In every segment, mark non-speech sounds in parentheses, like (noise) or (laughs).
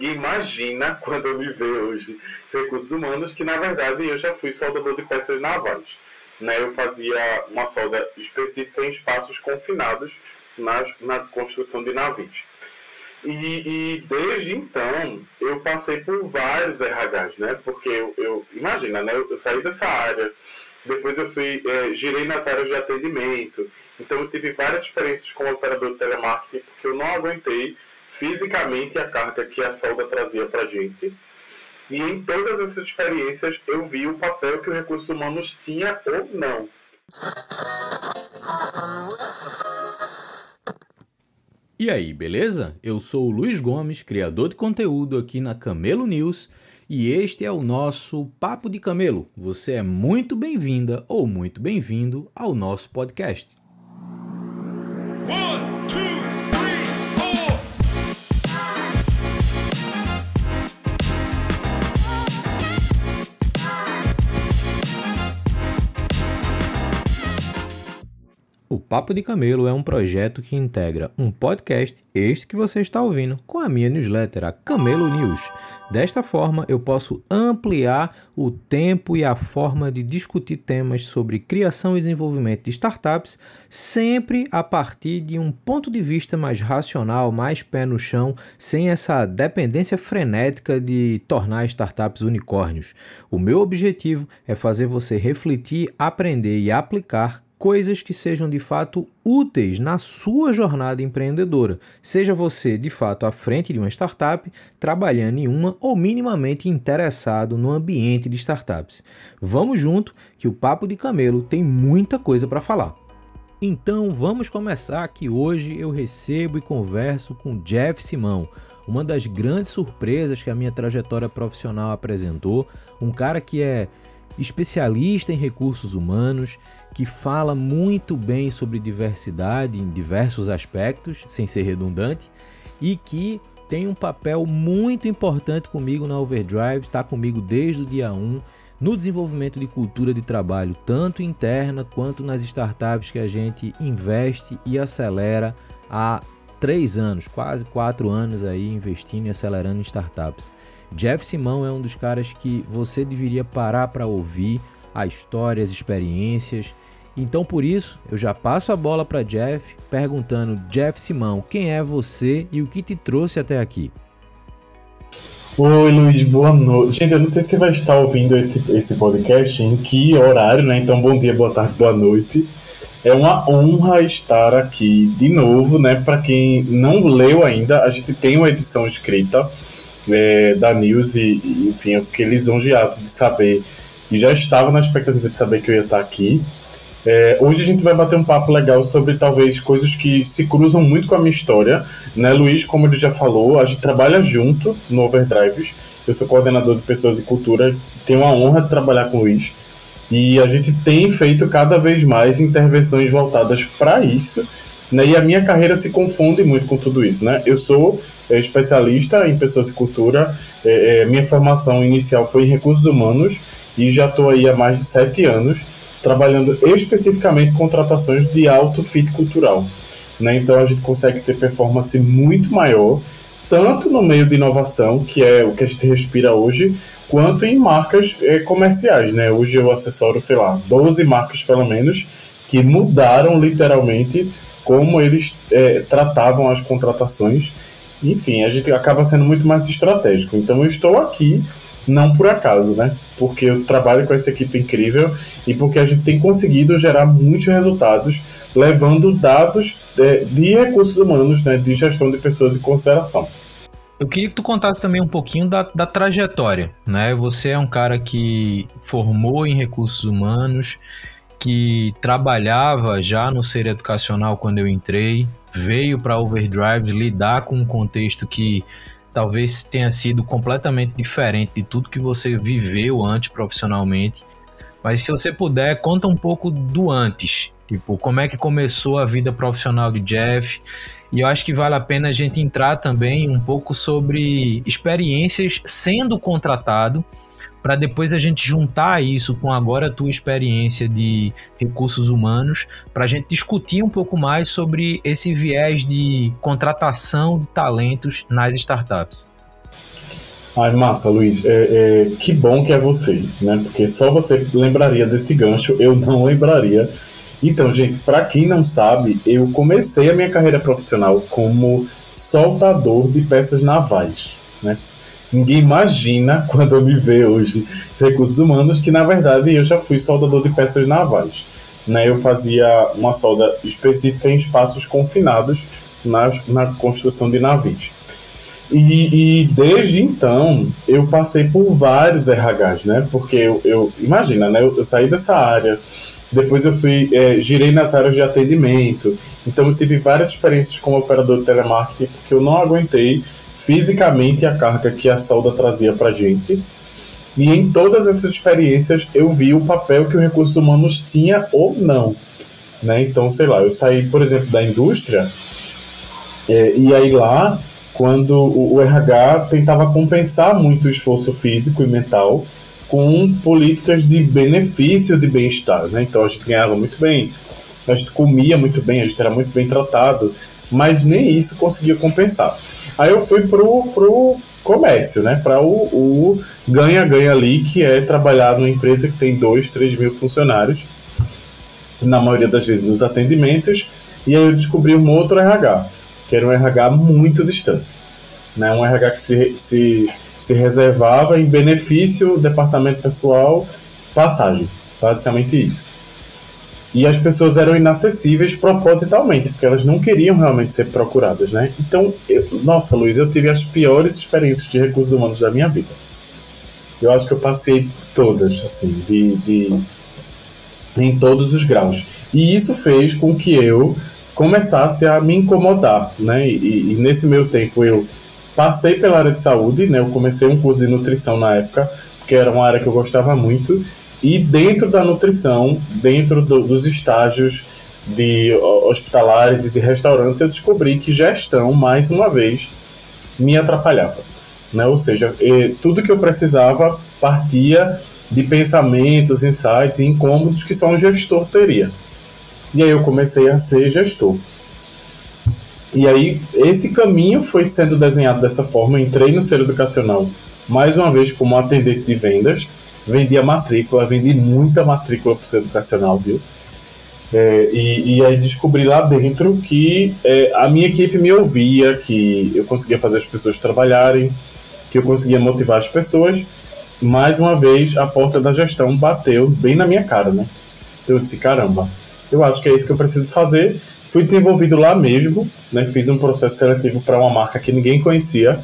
ninguém imagina quando me vê hoje recursos humanos que na verdade eu já fui soldador de peças navais. Né? Eu fazia uma solda específica em espaços confinados na, na construção de navios. E, e, desde então eu passei por vários RHs, né? Porque eu, eu imagina, né? Eu, eu, saí dessa área, depois eu fui, é, girei nas áreas de atendimento, então eu tive várias experiências como operador de telemarketing, porque eu não aguentei fisicamente a carga que a solda trazia para gente. E em todas essas experiências eu vi o papel que os recursos humanos tinha ou não. E aí, beleza? Eu sou o Luiz Gomes, criador de conteúdo aqui na Camelo News, e este é o nosso Papo de Camelo. Você é muito bem-vinda ou muito bem-vindo ao nosso podcast. One, Papo de Camelo é um projeto que integra um podcast, este que você está ouvindo, com a minha newsletter, a Camelo News. Desta forma, eu posso ampliar o tempo e a forma de discutir temas sobre criação e desenvolvimento de startups, sempre a partir de um ponto de vista mais racional, mais pé no chão, sem essa dependência frenética de tornar startups unicórnios. O meu objetivo é fazer você refletir, aprender e aplicar coisas que sejam de fato úteis na sua jornada empreendedora, seja você de fato à frente de uma startup, trabalhando em uma ou minimamente interessado no ambiente de startups. Vamos junto que o Papo de Camelo tem muita coisa para falar. Então vamos começar que hoje eu recebo e converso com Jeff Simão, uma das grandes surpresas que a minha trajetória profissional apresentou, um cara que é especialista em recursos humanos, que fala muito bem sobre diversidade em diversos aspectos, sem ser redundante, e que tem um papel muito importante comigo na Overdrive, está comigo desde o dia 1 no desenvolvimento de cultura de trabalho, tanto interna quanto nas startups que a gente investe e acelera há três anos, quase quatro anos aí investindo e acelerando em startups. Jeff Simão é um dos caras que você deveria parar para ouvir a história, as experiências. Então por isso, eu já passo a bola para Jeff, perguntando: Jeff Simão, quem é você e o que te trouxe até aqui? Oi, Luiz, boa noite. Gente, eu não sei se você vai estar ouvindo esse, esse podcast, em que horário, né? Então, bom dia, boa tarde, boa noite. É uma honra estar aqui de novo, né? Para quem não leu ainda, a gente tem uma edição escrita é, da News e, e, enfim, eu fiquei lisonjeado de saber e já estava na expectativa de saber que eu ia estar aqui. É, hoje a gente vai bater um papo legal sobre talvez coisas que se cruzam muito com a minha história, né, Luiz? Como ele já falou, a gente trabalha junto no Overdrives. Eu sou coordenador de pessoas e cultura, tenho a honra de trabalhar com o Luiz. E a gente tem feito cada vez mais intervenções voltadas para isso, né? E a minha carreira se confunde muito com tudo isso, né? Eu sou é, especialista em pessoas e cultura. É, é, minha formação inicial foi em recursos humanos e já estou aí há mais de sete anos trabalhando especificamente contratações de alto fit cultural. Né? Então a gente consegue ter performance muito maior, tanto no meio de inovação, que é o que a gente respira hoje, quanto em marcas é, comerciais. Né? Hoje eu assessoro, sei lá, 12 marcas pelo menos, que mudaram literalmente como eles é, tratavam as contratações enfim, a gente acaba sendo muito mais estratégico. Então eu estou aqui não por acaso, né? Porque eu trabalho com essa equipe incrível e porque a gente tem conseguido gerar muitos resultados levando dados de, de recursos humanos, né, de gestão de pessoas em consideração. Eu queria que tu contasse também um pouquinho da, da trajetória, né? Você é um cara que formou em recursos humanos, que trabalhava já no ser educacional quando eu entrei, veio para Overdrive lidar com um contexto que talvez tenha sido completamente diferente de tudo que você viveu antes profissionalmente. Mas se você puder, conta um pouco do antes. Tipo, como é que começou a vida profissional de Jeff? E eu acho que vale a pena a gente entrar também um pouco sobre experiências sendo contratado para depois a gente juntar isso com agora a tua experiência de recursos humanos, para a gente discutir um pouco mais sobre esse viés de contratação de talentos nas startups. Ai, massa, Luiz. É, é, que bom que é você, né? Porque só você lembraria desse gancho, eu não lembraria. Então, gente, para quem não sabe, eu comecei a minha carreira profissional como soldador de peças navais, né? Ninguém imagina (laughs) quando me vê hoje recursos humanos que na verdade eu já fui soldador de peças navais. Né? Eu fazia uma solda específica em espaços confinados na, na construção de navios. E, e, desde então eu passei por vários RHs, né? Porque eu, eu imagina, né? Eu, eu, saí dessa área, depois eu fui é, girei nas áreas de atendimento, então eu tive várias experiências como operador de telemarketing porque eu não aguentei fisicamente a carga que a solda trazia para gente. E em todas essas experiências eu vi o papel que o recursos humanos tinha ou não. Né? Então, sei lá, eu saí, por exemplo, da indústria, é, e aí lá, quando o, o RH tentava compensar muito o esforço físico e mental com políticas de benefício de bem-estar. Né? Então a gente ganhava muito bem, a gente comia muito bem, a gente era muito bem tratado, mas nem isso conseguia compensar. Aí eu fui pro, pro comércio, né? Para o ganha-ganha ali, que é trabalhar numa empresa que tem 2, 3 mil funcionários, na maioria das vezes nos atendimentos, e aí eu descobri um outro RH, que era um RH muito distante. Né? Um RH que se, se, se reservava em benefício, departamento pessoal, passagem. Basicamente isso. E as pessoas eram inacessíveis propositalmente, porque elas não queriam realmente ser procuradas, né? Então, eu, nossa, Luiz, eu tive as piores experiências de recursos humanos da minha vida. Eu acho que eu passei todas, assim, de, de em todos os graus. E isso fez com que eu começasse a me incomodar, né? E, e, nesse meio tempo eu passei pela área de saúde, né? Eu comecei um curso de nutrição na época, que era uma área que eu gostava muito, e dentro da nutrição, dentro do, dos estágios de hospitalares e de restaurantes, eu descobri que gestão, mais uma vez, me atrapalhava. Né? Ou seja, tudo que eu precisava partia de pensamentos, insights e incômodos que só um gestor teria. E aí eu comecei a ser gestor. E aí esse caminho foi sendo desenhado dessa forma. Eu entrei no ser educacional mais uma vez como atendente de vendas vendia matrícula, vendi muita matrícula para o educacional, viu? É, e, e, aí descobri lá dentro que é, a minha equipe me ouvia, que eu conseguia fazer as pessoas trabalharem, que eu conseguia motivar as pessoas. Mais uma vez, a porta da gestão bateu bem na minha cara, né? Então eu disse, caramba, eu acho que é isso que eu preciso fazer. Fui desenvolvido lá mesmo, né? Fiz um processo seletivo para uma marca que ninguém conhecia,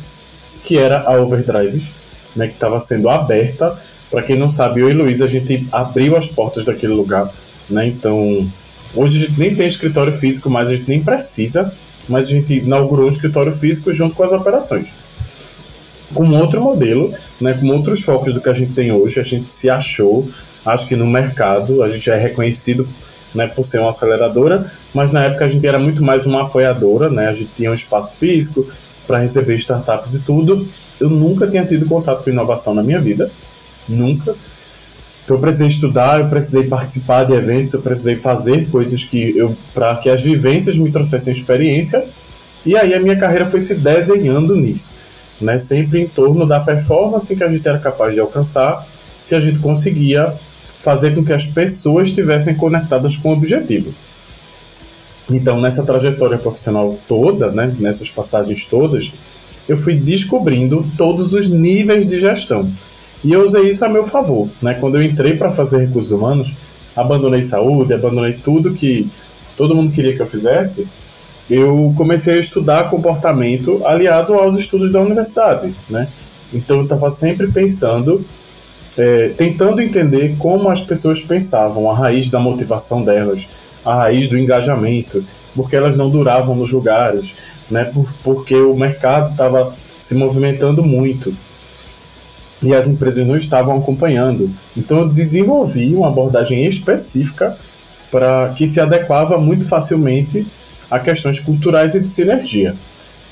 que era a Overdrive, né? Que estava sendo aberta para quem não sabe, eu e Luiz, a gente abriu as portas daquele lugar, né? Então, hoje a gente nem tem escritório físico, mas a gente nem precisa, mas a gente inaugurou um escritório físico junto com as operações. Com outro modelo, né, com outros focos do que a gente tem hoje, a gente se achou, acho que no mercado, a gente é reconhecido né, por ser uma aceleradora, mas na época a gente era muito mais uma apoiadora, né, a gente tinha um espaço físico para receber startups e tudo. Eu nunca tinha tido contato com inovação na minha vida, nunca. Então eu precisei estudar, eu precisei participar de eventos, eu precisei fazer coisas que eu para que as vivências me trouxessem experiência. E aí a minha carreira foi se desenhando nisso, né? Sempre em torno da performance que a gente era capaz de alcançar, se a gente conseguia fazer com que as pessoas estivessem conectadas com o objetivo. Então, nessa trajetória profissional toda, né, nessas passagens todas, eu fui descobrindo todos os níveis de gestão. E eu usei isso a meu favor. Né? Quando eu entrei para fazer recursos humanos, abandonei saúde, abandonei tudo que todo mundo queria que eu fizesse, eu comecei a estudar comportamento aliado aos estudos da universidade. Né? Então eu estava sempre pensando, é, tentando entender como as pessoas pensavam, a raiz da motivação delas, a raiz do engajamento, porque elas não duravam nos lugares, né? Por, porque o mercado estava se movimentando muito e as empresas não estavam acompanhando. Então eu desenvolvi uma abordagem específica para que se adequava muito facilmente a questões culturais e de sinergia.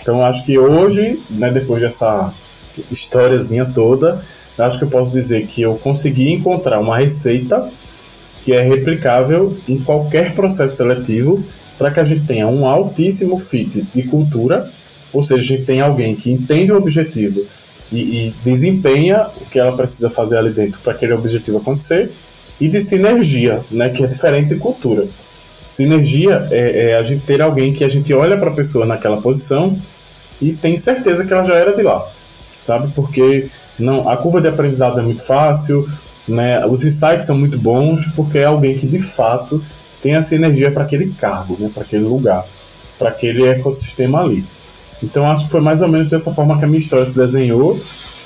Então acho que hoje, né, depois dessa historiazinha toda, acho que eu posso dizer que eu consegui encontrar uma receita que é replicável em qualquer processo seletivo para que a gente tenha um altíssimo fit de cultura, ou seja, a gente tem alguém que entende o objetivo e, e desempenha o que ela precisa fazer ali dentro para aquele objetivo acontecer, e de sinergia, né, que é diferente de cultura. Sinergia é, é a gente ter alguém que a gente olha para a pessoa naquela posição e tem certeza que ela já era de lá, sabe? Porque não, a curva de aprendizado é muito fácil, né? Os insights são muito bons porque é alguém que de fato tem essa energia para aquele cargo, né? Para aquele lugar, para aquele ecossistema ali. Então acho que foi mais ou menos dessa forma que a minha história se desenhou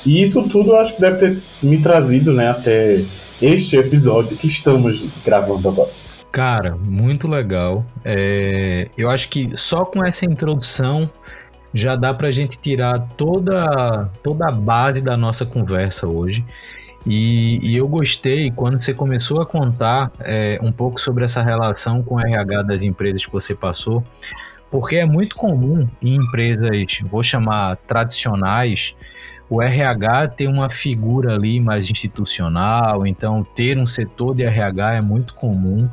e isso tudo acho que deve ter me trazido, né? Até este episódio que estamos gravando agora. Cara, muito legal. É, eu acho que só com essa introdução já dá para a gente tirar toda, toda a base da nossa conversa hoje. E, e, eu gostei quando você começou a contar é, um pouco sobre essa relação com o RH das empresas que você passou, porque é muito comum em empresas, vou chamar tradicionais, o RH ter uma figura ali mais institucional, então ter um setor de RH é muito comum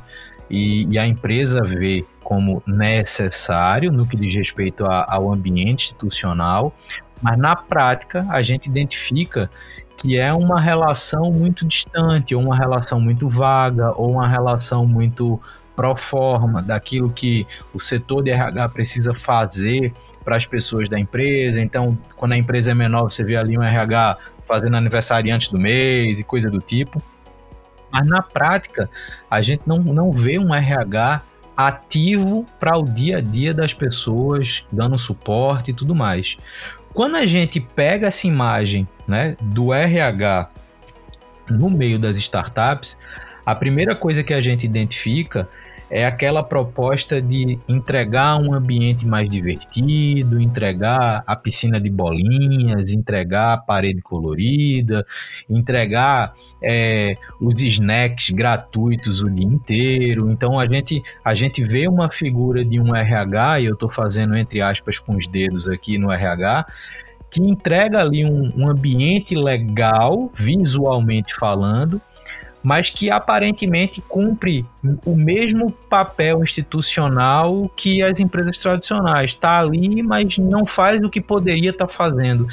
e, e a empresa vê como necessário no que diz respeito a, ao ambiente institucional, mas na prática a gente identifica que é uma relação muito distante, ou uma relação muito vaga, ou uma relação muito pro forma daquilo que o setor de RH precisa fazer para as pessoas da empresa. Então, quando a empresa é menor, você vê ali um RH fazendo aniversário antes do mês e coisa do tipo. Mas na prática, a gente não, não vê um RH ativo para o dia a dia das pessoas, dando suporte e tudo mais. Quando a gente pega essa imagem né, do RH no meio das startups, a primeira coisa que a gente identifica é aquela proposta de entregar um ambiente mais divertido, entregar a piscina de bolinhas, entregar a parede colorida, entregar é, os snacks gratuitos o dia inteiro. Então a gente, a gente vê uma figura de um RH, e eu estou fazendo entre aspas com os dedos aqui no RH, que entrega ali um, um ambiente legal, visualmente falando, mas que aparentemente cumpre o mesmo papel institucional que as empresas tradicionais. Está ali, mas não faz o que poderia estar tá fazendo.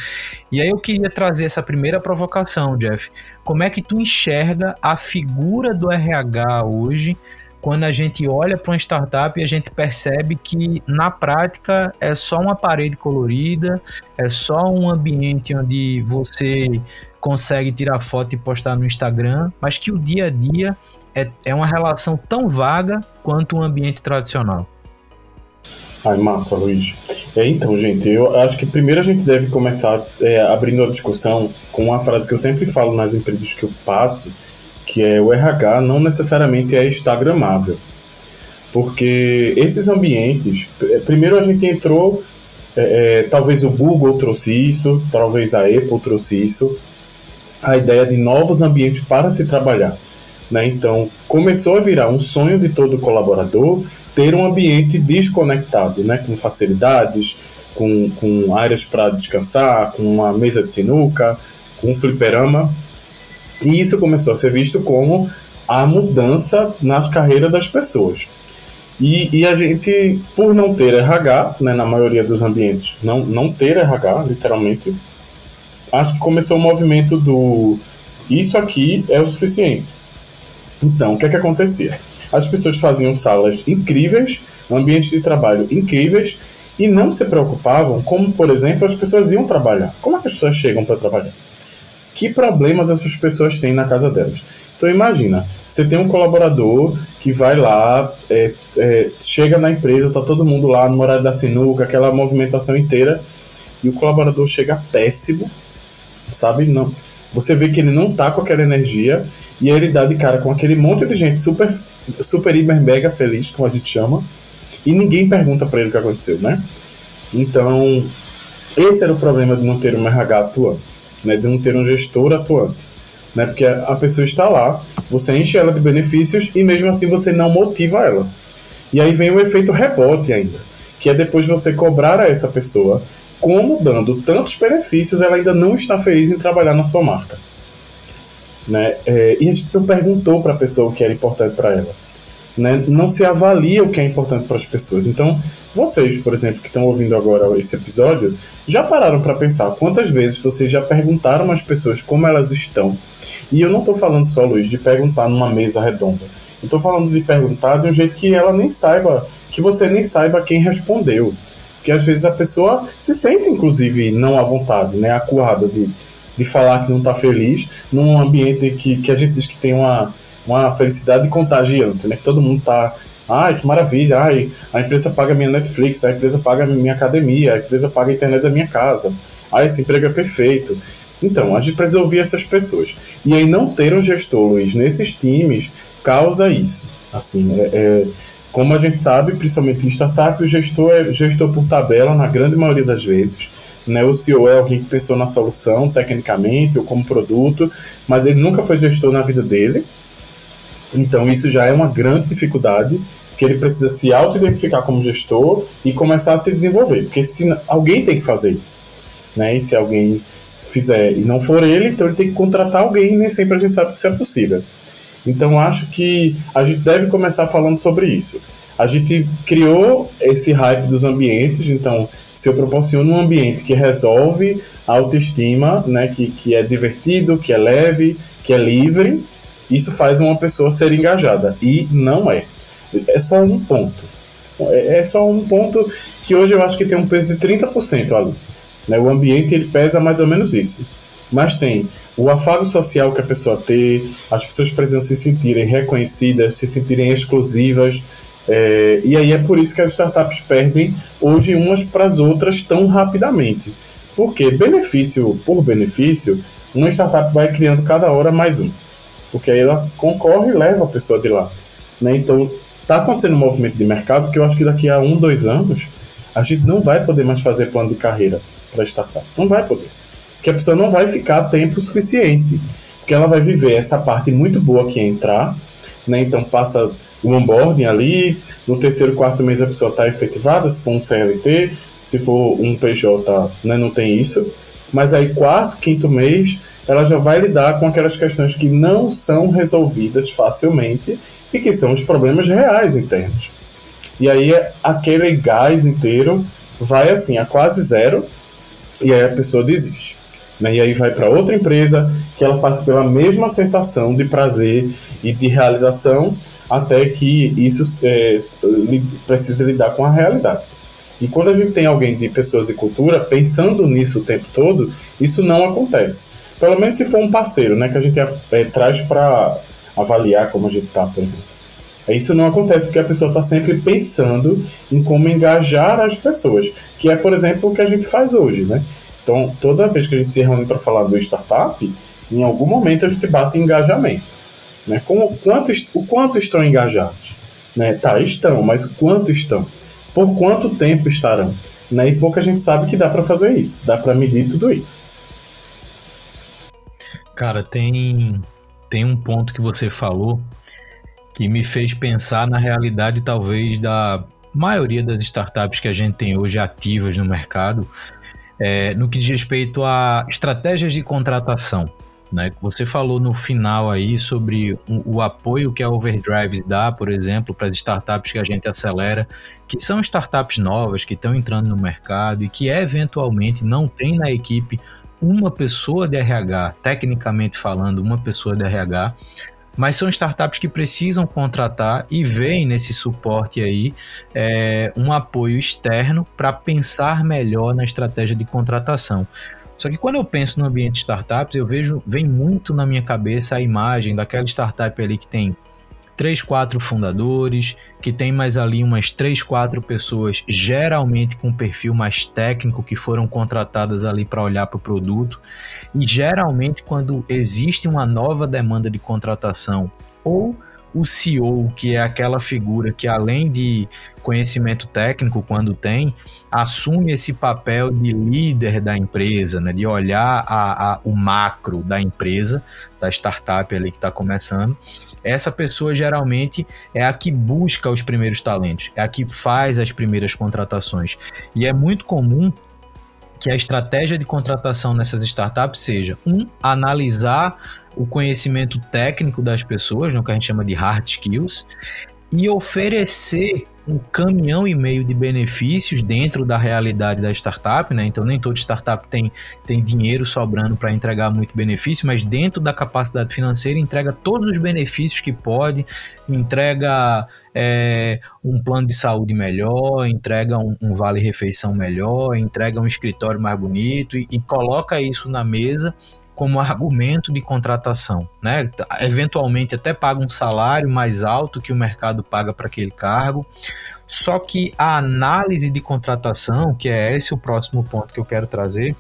E aí eu queria trazer essa primeira provocação, Jeff. Como é que tu enxerga a figura do RH hoje? Quando a gente olha para uma startup e a gente percebe que na prática é só uma parede colorida, é só um ambiente onde você consegue tirar foto e postar no Instagram, mas que o dia a dia é, é uma relação tão vaga quanto um ambiente tradicional. Ai, massa, Luiz. É, então, gente, eu acho que primeiro a gente deve começar é, abrindo a discussão com uma frase que eu sempre falo nas empresas que eu passo, que é o RH não necessariamente é instagramável. Porque esses ambientes, é, primeiro a gente entrou, é, é, talvez o Google trouxe isso, talvez a Apple trouxe isso, a ideia de novos ambientes para se trabalhar. Né? Então, começou a virar um sonho de todo colaborador ter um ambiente desconectado, né? com facilidades, com, com áreas para descansar, com uma mesa de sinuca, com um fliperama. E isso começou a ser visto como a mudança na carreira das pessoas. E, e a gente, por não ter RH, né, na maioria dos ambientes, não, não ter RH, literalmente, acho que começou o movimento do isso aqui é o suficiente. Então, o que é que acontecia? As pessoas faziam salas incríveis, ambientes de trabalho incríveis e não se preocupavam como, por exemplo, as pessoas iam trabalhar. Como é que as pessoas chegam para trabalhar? Que problemas essas pessoas têm na casa delas. Então imagina, você tem um colaborador que vai lá, é, é, chega na empresa, tá todo mundo lá no horário da sinuca, aquela movimentação inteira, e o colaborador chega péssimo, sabe? Não. Você vê que ele não tá com aquela energia, e aí ele dá de cara com aquele monte de gente super, super hiper mega feliz, como a gente chama, e ninguém pergunta para ele o que aconteceu, né? Então, esse era o problema de não ter um RH atuante né, de não ter um gestor atuante. Né, porque a pessoa está lá, você enche ela de benefícios e mesmo assim você não motiva ela. E aí vem o efeito rebote ainda, que é depois você cobrar a essa pessoa como dando tantos benefícios ela ainda não está feliz em trabalhar na sua marca. Né? É, e a gente não perguntou para a pessoa o que era importante para ela. Né? Não se avalia o que é importante para as pessoas. Então, Vocês, por exemplo, que estão ouvindo agora esse episódio, já pararam para pensar quantas vezes vocês já perguntaram às pessoas como elas estão? E eu não estou falando só, Luiz, de perguntar numa mesa redonda. Eu estou falando de perguntar de um jeito que ela nem saiba, que você nem saiba quem respondeu. Porque às vezes a pessoa se sente, inclusive, não à vontade, né, acuada de, de falar que não está feliz num ambiente que, que a gente diz que tem uma, uma felicidade contagiante, né? Que todo mundo está Ai, que maravilha, ai, a empresa paga minha Netflix, a empresa paga minha academia, a empresa paga a internet da minha casa. Ai, esse emprego é perfeito. Então, a gente precisa ouvir essas pessoas. E aí não ter um gestor, Luiz, nesses times, causa isso. Assim, é, é, como a gente sabe, principalmente em startup, o gestor é gestor por tabela na grande maioria das vezes. Né? O CEO é alguém que pensou na solução, tecnicamente, ou como produto, mas ele nunca foi gestor na vida dele. Então, isso já é uma grande dificuldade, que ele precisa se auto-identificar como gestor e começar a se desenvolver, porque se alguém tem que fazer isso. Né? E se alguém fizer e não for ele, então ele tem que contratar alguém, e nem sempre a gente sabe isso é possível. Então, acho que a gente deve começar falando sobre isso. A gente criou esse hype dos ambientes, então, se eu proporciono um ambiente que resolve a autoestima, né, que, que é divertido, que é leve, que é livre, isso faz uma pessoa ser engajada. E não é. É só um ponto. É, é só um ponto que hoje eu acho que tem um peso de 30% ali. Né? O ambiente ele pesa mais ou menos isso. Mas tem o afago social que a pessoa tem, as pessoas precisam se sentirem reconhecidas, se sentirem exclusivas. É, e aí é por isso que as startups perdem hoje umas para as outras tão rapidamente. Porque benefício por benefício, uma startup vai criando cada hora mais um porque aí ela concorre e leva a pessoa de lá. Né? Então, está acontecendo um movimento de mercado que eu acho que daqui a um, dois anos, a gente não vai poder mais fazer plano de carreira para startup. Não vai poder. Porque a pessoa não vai ficar tempo suficiente. Porque ela vai viver essa parte muito boa que é entrar, né? então passa o onboarding ali, no terceiro, quarto mês a pessoa está efetivada, se for um CLT, se for um PJ, né, não tem isso. Mas aí, quarto, quinto mês, ela já vai lidar com aquelas questões que não são resolvidas facilmente e que são os problemas reais internos. E aí aquele gás inteiro vai assim a quase zero e aí a pessoa desiste. Né? E aí vai para outra empresa que ela passa pela mesma sensação de prazer e de realização até que isso é, precisa lidar com a realidade. E quando a gente tem alguém de pessoas e cultura pensando nisso o tempo todo, isso não acontece. Pelo menos se for um parceiro, né? Que a gente é, traz para avaliar como a gente tá, por exemplo. Isso não acontece porque a pessoa está sempre pensando em como engajar as pessoas, que é, por exemplo, o que a gente faz hoje, né? Então, toda vez que a gente se reúne para falar do startup, em algum momento a gente bate em engajamento. Né? Como, quanto, o quanto estão engajados? Né? Tá, estão, mas quanto estão? Por quanto tempo estarão? Né? E pouca gente sabe que dá para fazer isso, dá para medir tudo isso. Cara, tem, tem um ponto que você falou que me fez pensar na realidade, talvez, da maioria das startups que a gente tem hoje ativas no mercado, é, no que diz respeito a estratégias de contratação. Né? Você falou no final aí sobre o, o apoio que a Overdrives dá, por exemplo, para as startups que a gente acelera, que são startups novas, que estão entrando no mercado e que eventualmente não tem na equipe uma pessoa de RH, tecnicamente falando, uma pessoa de RH, mas são startups que precisam contratar e veem nesse suporte aí é, um apoio externo para pensar melhor na estratégia de contratação. Só que quando eu penso no ambiente de startups, eu vejo, vem muito na minha cabeça a imagem daquela startup ali que tem três, quatro fundadores, que tem mais ali umas três, quatro pessoas, geralmente com perfil mais técnico, que foram contratadas ali para olhar para o produto. E geralmente, quando existe uma nova demanda de contratação ou o CEO, que é aquela figura que, além de conhecimento técnico, quando tem, assume esse papel de líder da empresa, né? de olhar a, a, o macro da empresa, da startup ali que está começando. Essa pessoa geralmente é a que busca os primeiros talentos, é a que faz as primeiras contratações. E é muito comum que a estratégia de contratação nessas startups seja, um, analisar o conhecimento técnico das pessoas, né, o que a gente chama de hard skills, e oferecer um caminhão e meio de benefícios dentro da realidade da startup, né? Então nem toda startup tem, tem dinheiro sobrando para entregar muito benefício, mas dentro da capacidade financeira entrega todos os benefícios que pode, entrega é, um plano de saúde melhor, entrega um, um vale refeição melhor, entrega um escritório mais bonito e, e coloca isso na mesa como argumento de contratação, né? Eventualmente até paga um salário mais alto que o mercado paga para aquele cargo. Só que a análise de contratação, que é esse o próximo ponto que eu quero trazer,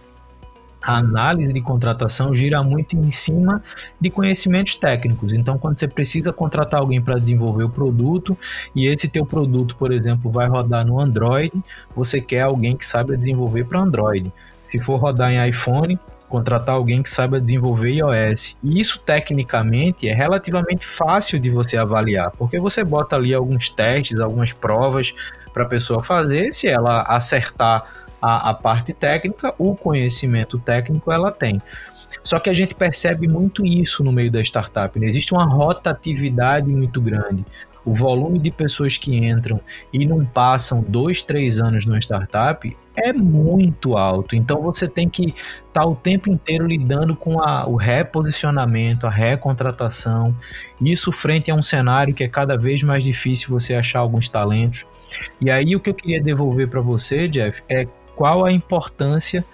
a análise de contratação gira muito em cima de conhecimentos técnicos. Então, quando você precisa contratar alguém para desenvolver o produto e esse teu produto, por exemplo, vai rodar no Android, você quer alguém que saiba desenvolver para Android. Se for rodar em iPhone, contratar alguém que saiba desenvolver iOS. E isso tecnicamente é relativamente fácil de você avaliar, porque você bota ali alguns testes, algumas provas para a pessoa fazer, se ela acertar a, a parte técnica, o conhecimento técnico ela tem. Só que a gente percebe muito isso no meio da startup. Né? Existe uma rotatividade muito grande o volume de pessoas que entram e não passam dois, três anos numa startup é muito alto. Então você tem que estar tá o tempo inteiro lidando com a, o reposicionamento, a recontratação. Isso frente a um cenário que é cada vez mais difícil você achar alguns talentos. E aí o que eu queria devolver para você, Jeff, é qual a importância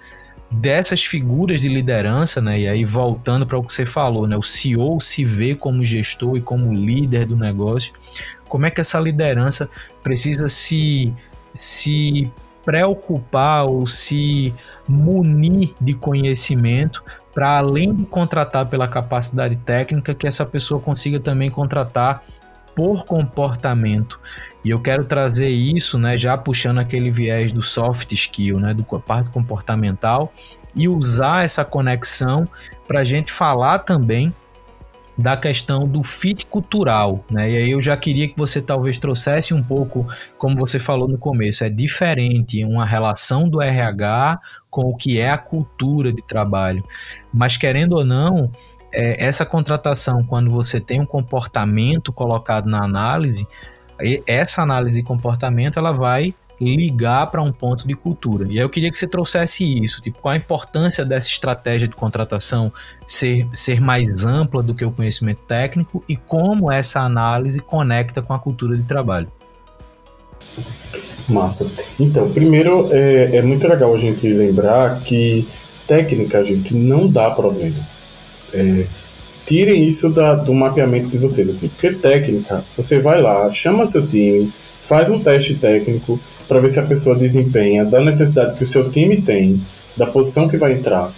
dessas figuras de liderança, né? E aí voltando para o que você falou, né? O CEO se vê como gestor e como líder do negócio. Como é que essa liderança precisa se se preocupar ou se munir de conhecimento para além de contratar pela capacidade técnica que essa pessoa consiga também contratar por comportamento. E eu quero trazer isso, né, já puxando aquele viés do soft skill, né, do parte comportamental, e usar essa conexão para a gente falar também da questão do fit cultural, né? E aí eu já queria que você talvez trouxesse um pouco, como você falou no começo, é diferente uma relação do RH com o que é a cultura de trabalho. Mas querendo ou não, é, essa contratação, quando você tem um comportamento colocado na análise, essa análise de comportamento ela vai ligar para um ponto de cultura. E aí eu queria que você trouxesse isso, tipo, qual a importância dessa estratégia de contratação ser, ser mais ampla do que o conhecimento técnico e como essa análise conecta com a cultura de trabalho. Massa. Então, primeiro, é, é muito legal a gente lembrar que técnica, gente, não dá problema é, tirem isso da, do mapeamento de vocês, assim, porque técnica, você vai lá, chama seu time, faz um teste técnico para ver se a pessoa desempenha da necessidade que o seu time tem, da posição que vai entrar.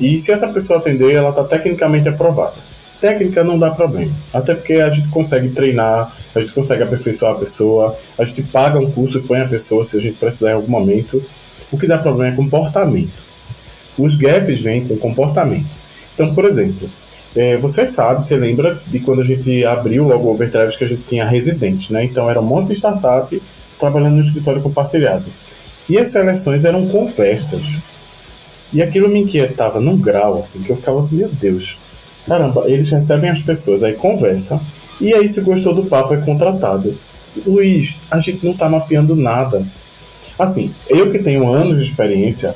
E se essa pessoa atender, ela está tecnicamente aprovada. Técnica não dá problema, até porque a gente consegue treinar, a gente consegue aperfeiçoar a pessoa, a gente paga um curso e põe a pessoa se a gente precisar em algum momento. O que dá problema é comportamento. Os gaps vêm com comportamento. Então, por exemplo, é, você sabe, você lembra de quando a gente abriu logo o Overdrive que a gente tinha residente, né? Então era um monte de startup trabalhando no escritório compartilhado. E as seleções eram conversas. E aquilo me inquietava num grau, assim, que eu ficava, meu Deus, caramba, eles recebem as pessoas, aí conversa, e aí se gostou do papo é contratado. Luiz, a gente não tá mapeando nada. Assim, eu que tenho anos de experiência,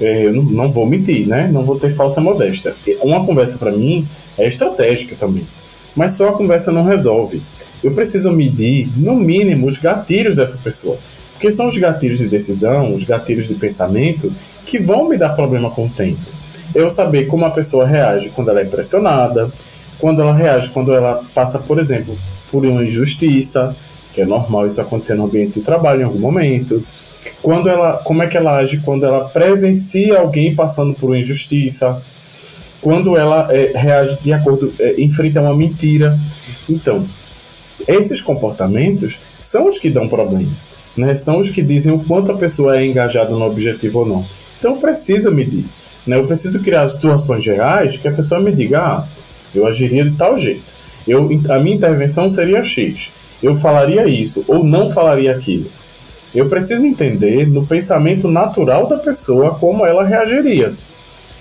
é, eu não, não, vou mentir, né? Não vou ter falsa modéstia. Uma conversa para mim é estratégica também. Mas só a conversa não resolve. Eu preciso medir, no mínimo, os gatilhos dessa pessoa. Porque são os gatilhos de decisão, os gatilhos de pensamento, que vão me dar problema com o tempo. Eu saber como a pessoa reage quando ela é pressionada, quando ela reage quando ela passa, por exemplo, por uma injustiça, que é normal isso acontecer no ambiente de trabalho em algum momento quando ela, como é que ela age quando ela presencia alguém passando por uma injustiça, quando ela é, reage de acordo, é, enfrenta uma mentira. Então, esses comportamentos são os que dão problema, né? São os que dizem o quanto a pessoa é engajada no objetivo ou não. Então, eu preciso medir, né? Eu preciso criar situações reais que a pessoa me diga, ah, eu agiria de tal jeito. Eu, a minha intervenção seria X. Eu falaria isso ou não falaria aquilo. Eu preciso entender no pensamento natural da pessoa como ela reagiria.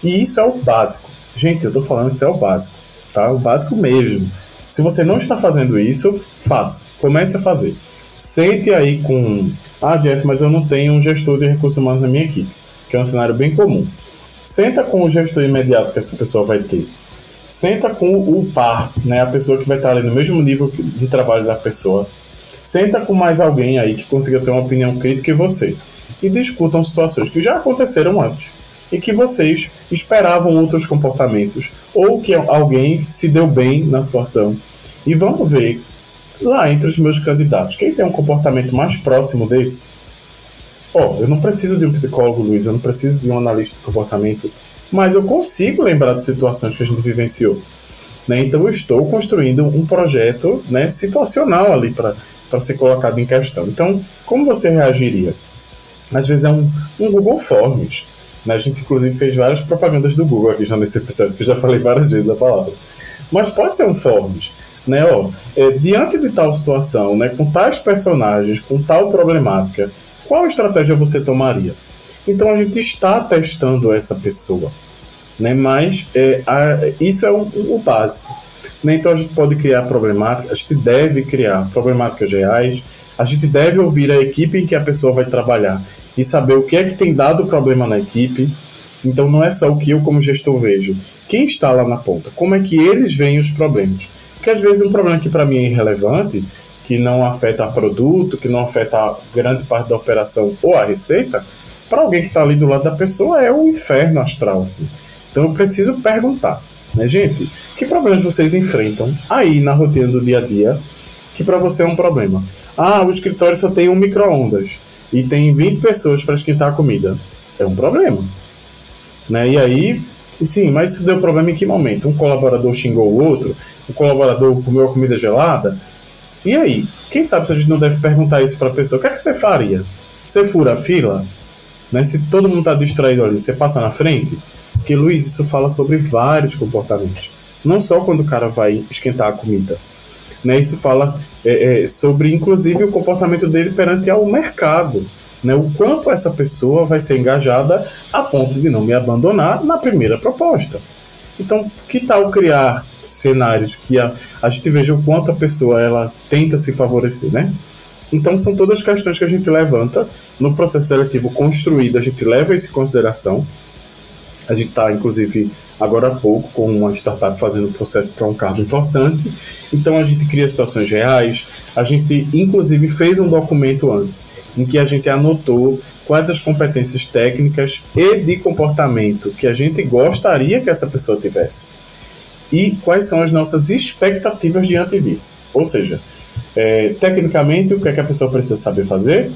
E isso é o básico. Gente, eu estou falando que isso é o básico, tá? O básico mesmo. Se você não está fazendo isso, faça. Comece a fazer. Sente aí com. Ah, Jeff, mas eu não tenho um gestor de recursos humanos na minha equipe, que é um cenário bem comum. Senta com o gestor imediato que essa pessoa vai ter. Senta com o par, né, a pessoa que vai estar ali no mesmo nível de trabalho da pessoa. Senta com mais alguém aí que consiga ter uma opinião crítica que você. E discutam situações que já aconteceram antes e que vocês esperavam outros comportamentos ou que alguém se deu bem na situação. E vamos ver lá entre os meus candidatos quem tem um comportamento mais próximo desse. Ó, oh, eu não preciso de um psicólogo, Luiz, eu não preciso de um analista de comportamento, mas eu consigo lembrar de situações que a gente vivenciou. Né? Então eu estou construindo um projeto né, situacional ali para ser colocado em questão. Então, como você reagiria? Às vezes é um, um Google Forms. Né? A gente, inclusive, fez várias propagandas do Google aqui já nesse episódio, que eu já falei várias vezes a palavra. Mas pode ser um Forms. Né, ó, é, diante de tal situação, né, com tais personagens, com tal problemática, qual estratégia você tomaria? Então a gente está testando essa pessoa, né, mas é, a, isso é o, o básico. Né, então a gente pode criar problemáticas, a gente deve criar problemáticas reais, a gente deve ouvir a equipe em que a pessoa vai trabalhar e saber o que é que tem dado problema na equipe. Então não é só o que eu como gestor vejo. Quem está lá na ponta? Como é que eles veem os problemas? Porque às vezes um problema que para mim é irrelevante, que não afeta produto, que não afeta grande parte da operação ou a receita, para alguém que está ali do lado da pessoa é um inferno astral. Assim. Então eu preciso perguntar, né, gente? Que problemas vocês enfrentam aí na rotina do dia a dia que para você é um problema? Ah, o escritório só tem um micro-ondas e tem 20 pessoas para esquentar a comida. É um problema. Né? E aí, sim, mas isso deu problema em que momento? Um colaborador xingou o outro, o colaborador comeu a comida gelada. E aí? Quem sabe se a gente não deve perguntar isso para a pessoa? O que é que você faria? Você fura a fila? Né? Se todo mundo está distraído ali, você passa na frente? Porque, Luiz, isso fala sobre vários comportamentos. Não só quando o cara vai esquentar a comida. Né? Isso fala é, é, sobre, inclusive, o comportamento dele perante ao mercado. Né? O quanto essa pessoa vai ser engajada a ponto de não me abandonar na primeira proposta. Então, que tal criar cenários que a, a gente veja o quanto a pessoa ela tenta se favorecer, né? Então, são todas questões que a gente levanta no processo seletivo construído, a gente leva isso em consideração. A gente está, inclusive, agora há pouco com uma startup fazendo processo para um cargo importante. Então a gente cria situações reais. A gente inclusive fez um documento antes em que a gente anotou quais as competências técnicas e de comportamento que a gente gostaria que essa pessoa tivesse e quais são as nossas expectativas diante disso. Ou seja, é, tecnicamente o que, é que a pessoa precisa saber fazer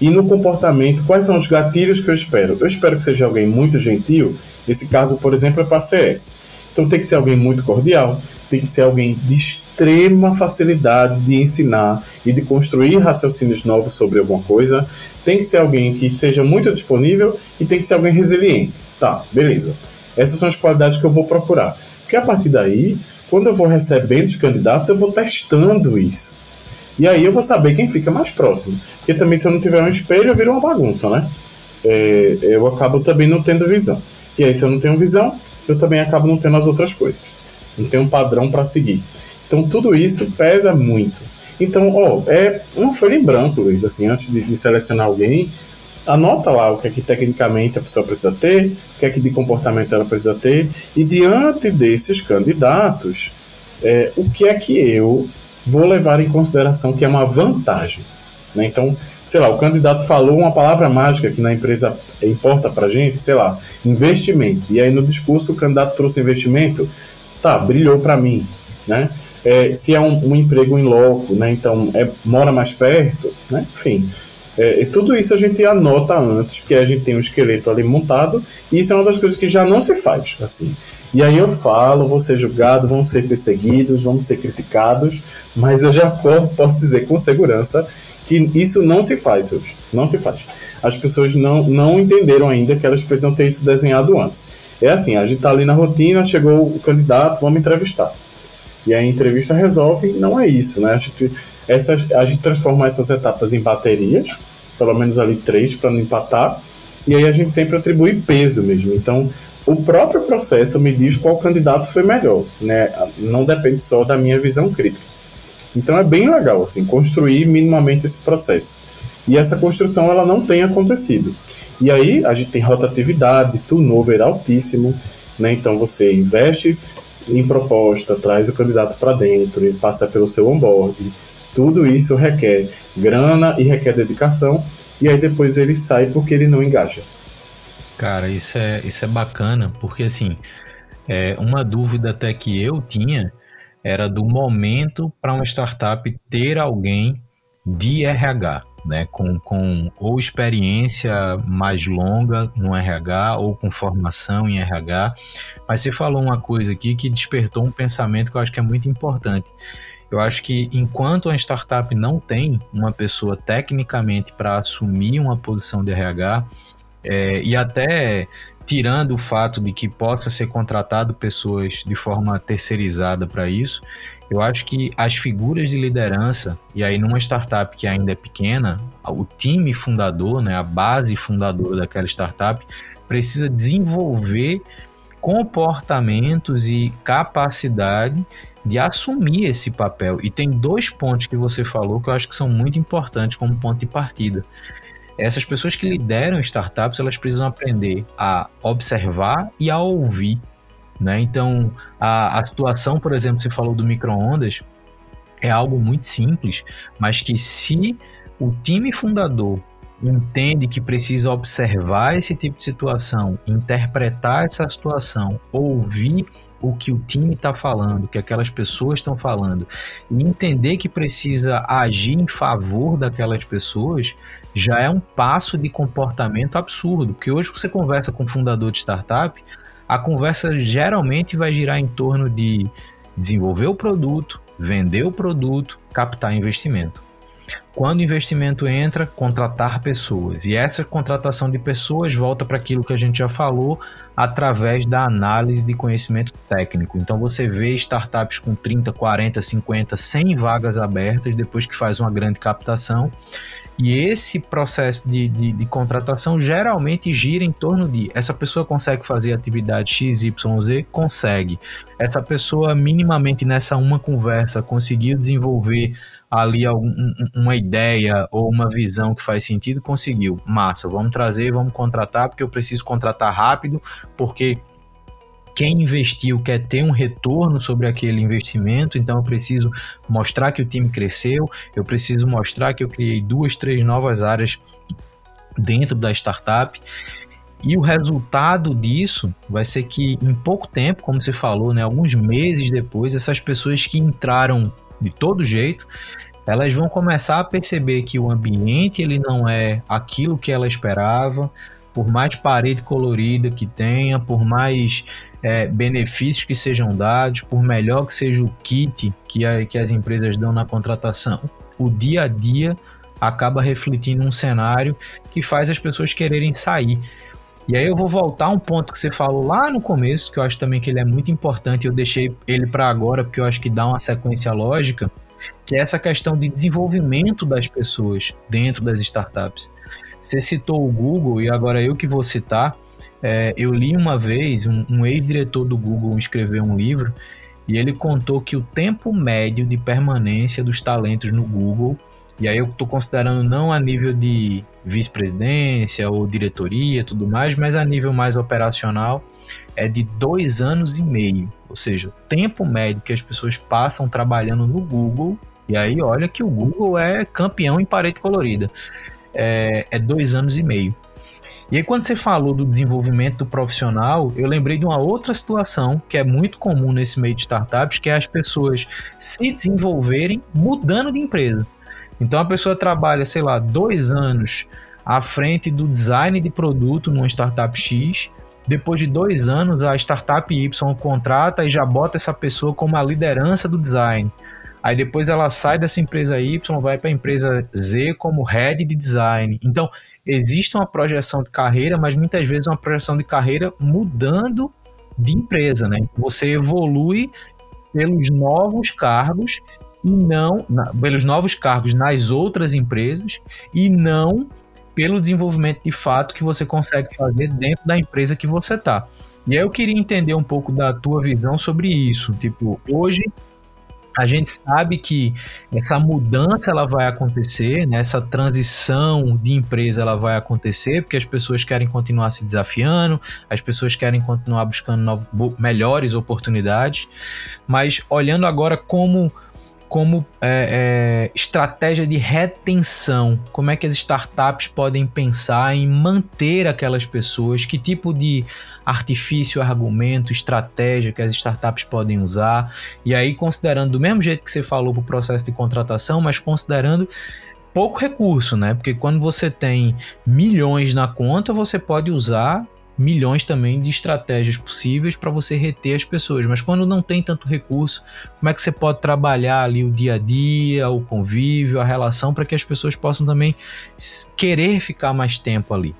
e no comportamento quais são os gatilhos que eu espero. Eu espero que seja alguém muito gentil esse cargo, por exemplo, é para CS. Então tem que ser alguém muito cordial, tem que ser alguém de extrema facilidade de ensinar e de construir raciocínios novos sobre alguma coisa. Tem que ser alguém que seja muito disponível e tem que ser alguém resiliente. Tá, beleza. Essas são as qualidades que eu vou procurar. Porque a partir daí, quando eu vou recebendo os candidatos, eu vou testando isso. E aí eu vou saber quem fica mais próximo. Porque também se eu não tiver um espelho, eu viro uma bagunça, né? É, eu acabo também não tendo visão. E aí, se eu não tenho visão, eu também acabo não tendo as outras coisas. Não tenho um padrão para seguir. Então, tudo isso pesa muito. Então, ó, é uma folha em branco, Luiz. Assim, antes de, de selecionar alguém, anota lá o que é que tecnicamente a pessoa precisa ter, o que é que de comportamento ela precisa ter, e diante desses candidatos, é, o que é que eu vou levar em consideração que é uma vantagem. Né? Então, sei lá, o candidato falou uma palavra mágica que na empresa importa para gente, sei lá, investimento. E aí no discurso o candidato trouxe investimento, tá, brilhou para mim, né? É, se é um, um, emprego em loco, né? Então é, mora mais perto, né? Enfim. É, tudo isso a gente anota antes, porque a gente tem um esqueleto ali montado, e isso é uma das coisas que já não se faz, assim. E aí eu falo, vou ser julgado, vão ser perseguidos, vamos ser criticados, mas eu já posso dizer com segurança que isso não se faz hoje. Não se faz. As pessoas não, não entenderam ainda que elas precisam ter isso desenhado antes. É assim, a gente está ali na rotina, chegou o candidato, vamos entrevistar. E a entrevista resolve, não é isso, né? A gente, essas, a gente transforma essas etapas em baterias, pelo menos ali três, para não empatar, e aí a gente sempre atribui peso mesmo. Então, o próprio processo me diz qual candidato foi melhor, né? Não depende só da minha visão crítica. Então é bem legal, assim, construir minimamente esse processo. E essa construção ela não tem acontecido. E aí a gente tem rotatividade, turnover altíssimo, né? Então você investe em proposta, traz o candidato para dentro e passa pelo seu onboarding. Tudo isso requer grana e requer dedicação, e aí depois ele sai porque ele não engaja. Cara, isso é, isso é bacana, porque assim, é, uma dúvida até que eu tinha era do momento para uma startup ter alguém de RH né, com, com ou experiência mais longa no RH ou com formação em RH. Mas você falou uma coisa aqui que despertou um pensamento que eu acho que é muito importante. Eu acho que enquanto a startup não tem uma pessoa tecnicamente para assumir uma posição de RH, é, e até tirando o fato de que possa ser contratado pessoas de forma terceirizada para isso, eu acho que as figuras de liderança, e aí numa startup que ainda é pequena, o time fundador, né, a base fundadora daquela startup, precisa desenvolver comportamentos e capacidade de assumir esse papel. E tem dois pontos que você falou que eu acho que são muito importantes como ponto de partida. Essas pessoas que lideram startups, elas precisam aprender a observar e a ouvir. Né? Então, a, a situação, por exemplo, você falou do micro-ondas, é algo muito simples, mas que se o time fundador entende que precisa observar esse tipo de situação, interpretar essa situação, ouvir o que o time está falando, o que aquelas pessoas estão falando, e entender que precisa agir em favor daquelas pessoas, já é um passo de comportamento absurdo. Porque hoje você conversa com um fundador de startup, a conversa geralmente vai girar em torno de desenvolver o produto, vender o produto, captar investimento. Quando o investimento entra, contratar pessoas. E essa contratação de pessoas volta para aquilo que a gente já falou, através da análise de conhecimento técnico. Então você vê startups com 30, 40, 50, 100 vagas abertas depois que faz uma grande captação. E esse processo de, de, de contratação geralmente gira em torno de essa pessoa consegue fazer atividade XYZ? Consegue. Essa pessoa minimamente nessa uma conversa conseguiu desenvolver ali algum, uma ideia ou uma visão que faz sentido, conseguiu. Massa, vamos trazer, vamos contratar, porque eu preciso contratar rápido, porque quem investiu quer ter um retorno sobre aquele investimento, então eu preciso mostrar que o time cresceu, eu preciso mostrar que eu criei duas, três novas áreas dentro da startup. E o resultado disso vai ser que em pouco tempo, como você falou, né, alguns meses depois, essas pessoas que entraram de todo jeito, elas vão começar a perceber que o ambiente ele não é aquilo que ela esperava, por mais parede colorida que tenha, por mais é, benefícios que sejam dados, por melhor que seja o kit que, a, que as empresas dão na contratação, o dia a dia acaba refletindo um cenário que faz as pessoas quererem sair. E aí eu vou voltar a um ponto que você falou lá no começo, que eu acho também que ele é muito importante, eu deixei ele para agora porque eu acho que dá uma sequência lógica, que é essa questão de desenvolvimento das pessoas dentro das startups. Você citou o Google e agora eu que vou citar. É, eu li uma vez, um, um ex-diretor do Google escreveu um livro e ele contou que o tempo médio de permanência dos talentos no Google, e aí eu estou considerando não a nível de vice-presidência ou diretoria tudo mais, mas a nível mais operacional, é de dois anos e meio. Ou seja, o tempo médio que as pessoas passam trabalhando no Google, e aí olha que o Google é campeão em parede colorida é, é dois anos e meio. E aí, quando você falou do desenvolvimento do profissional, eu lembrei de uma outra situação que é muito comum nesse meio de startups, que é as pessoas se desenvolverem mudando de empresa. Então, a pessoa trabalha, sei lá, dois anos à frente do design de produto numa startup X. Depois de dois anos, a startup Y contrata e já bota essa pessoa como a liderança do design. Aí depois ela sai dessa empresa Y, vai para a empresa Z como head de design. Então, existe uma projeção de carreira, mas muitas vezes uma projeção de carreira mudando de empresa, né? Você evolui pelos novos cargos e não na, pelos novos cargos nas outras empresas e não pelo desenvolvimento de fato que você consegue fazer dentro da empresa que você está. E aí eu queria entender um pouco da tua visão sobre isso. Tipo, hoje a gente sabe que essa mudança ela vai acontecer, né? essa transição de empresa ela vai acontecer, porque as pessoas querem continuar se desafiando, as pessoas querem continuar buscando novos, melhores oportunidades, mas olhando agora como como é, é, estratégia de retenção. Como é que as startups podem pensar em manter aquelas pessoas? Que tipo de artifício, argumento, estratégia que as startups podem usar? E aí, considerando do mesmo jeito que você falou para o processo de contratação, mas considerando pouco recurso, né? Porque quando você tem milhões na conta, você pode usar milhões também de estratégias possíveis para você reter as pessoas. Mas quando não tem tanto recurso, como é que você pode trabalhar ali o dia a dia, o convívio, a relação, para que as pessoas possam também querer ficar mais tempo ali?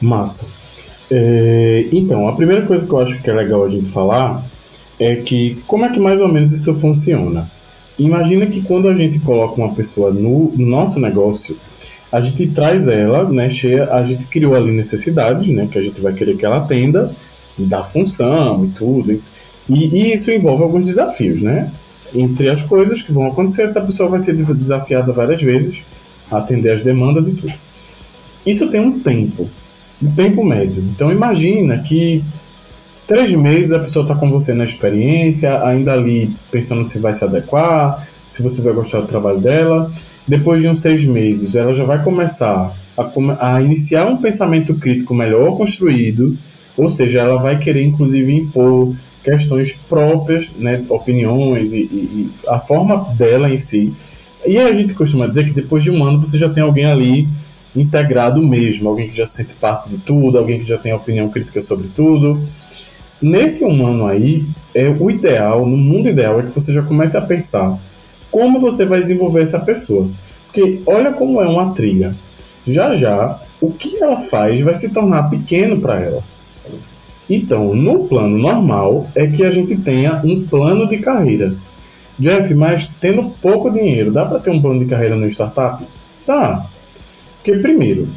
Massa. É, então, a primeira coisa que eu acho que é legal a gente falar é que como é que mais ou menos isso funciona. Imagina que quando a gente coloca uma pessoa no, no nosso negócio, a gente traz ela, né, cheia, a gente criou ali necessidades, né, que a gente vai querer que ela atenda, da função e tudo. E, e isso envolve alguns desafios, né? Entre as coisas que vão acontecer, essa pessoa vai ser desafiada várias vezes atender as demandas e tudo. Isso tem um tempo, um tempo médio. Então imagina que três meses a pessoa está com você na experiência, ainda ali pensando se vai se adequar, se você vai gostar do trabalho dela. Depois de uns seis meses, ela já vai começar a, a iniciar um pensamento crítico melhor construído, ou seja, ela vai querer inclusive impor questões próprias, né, opiniões e, e, a forma dela em si. E a gente costuma dizer que depois de um ano você já tem alguém ali integrado mesmo, alguém que já sente parte de tudo, alguém que já tem opinião crítica sobre tudo. Nesse um ano aí, é o ideal, no mundo ideal, é que você já comece a pensar como você vai desenvolver essa pessoa. Porque olha como é uma trilha. Já já, o que ela faz vai se tornar pequeno para ela. Então, no plano normal, é que a gente tenha um plano de carreira. Jeff, mas tendo pouco dinheiro, dá para ter um plano de carreira no startup? Tá. Porque, primeiro,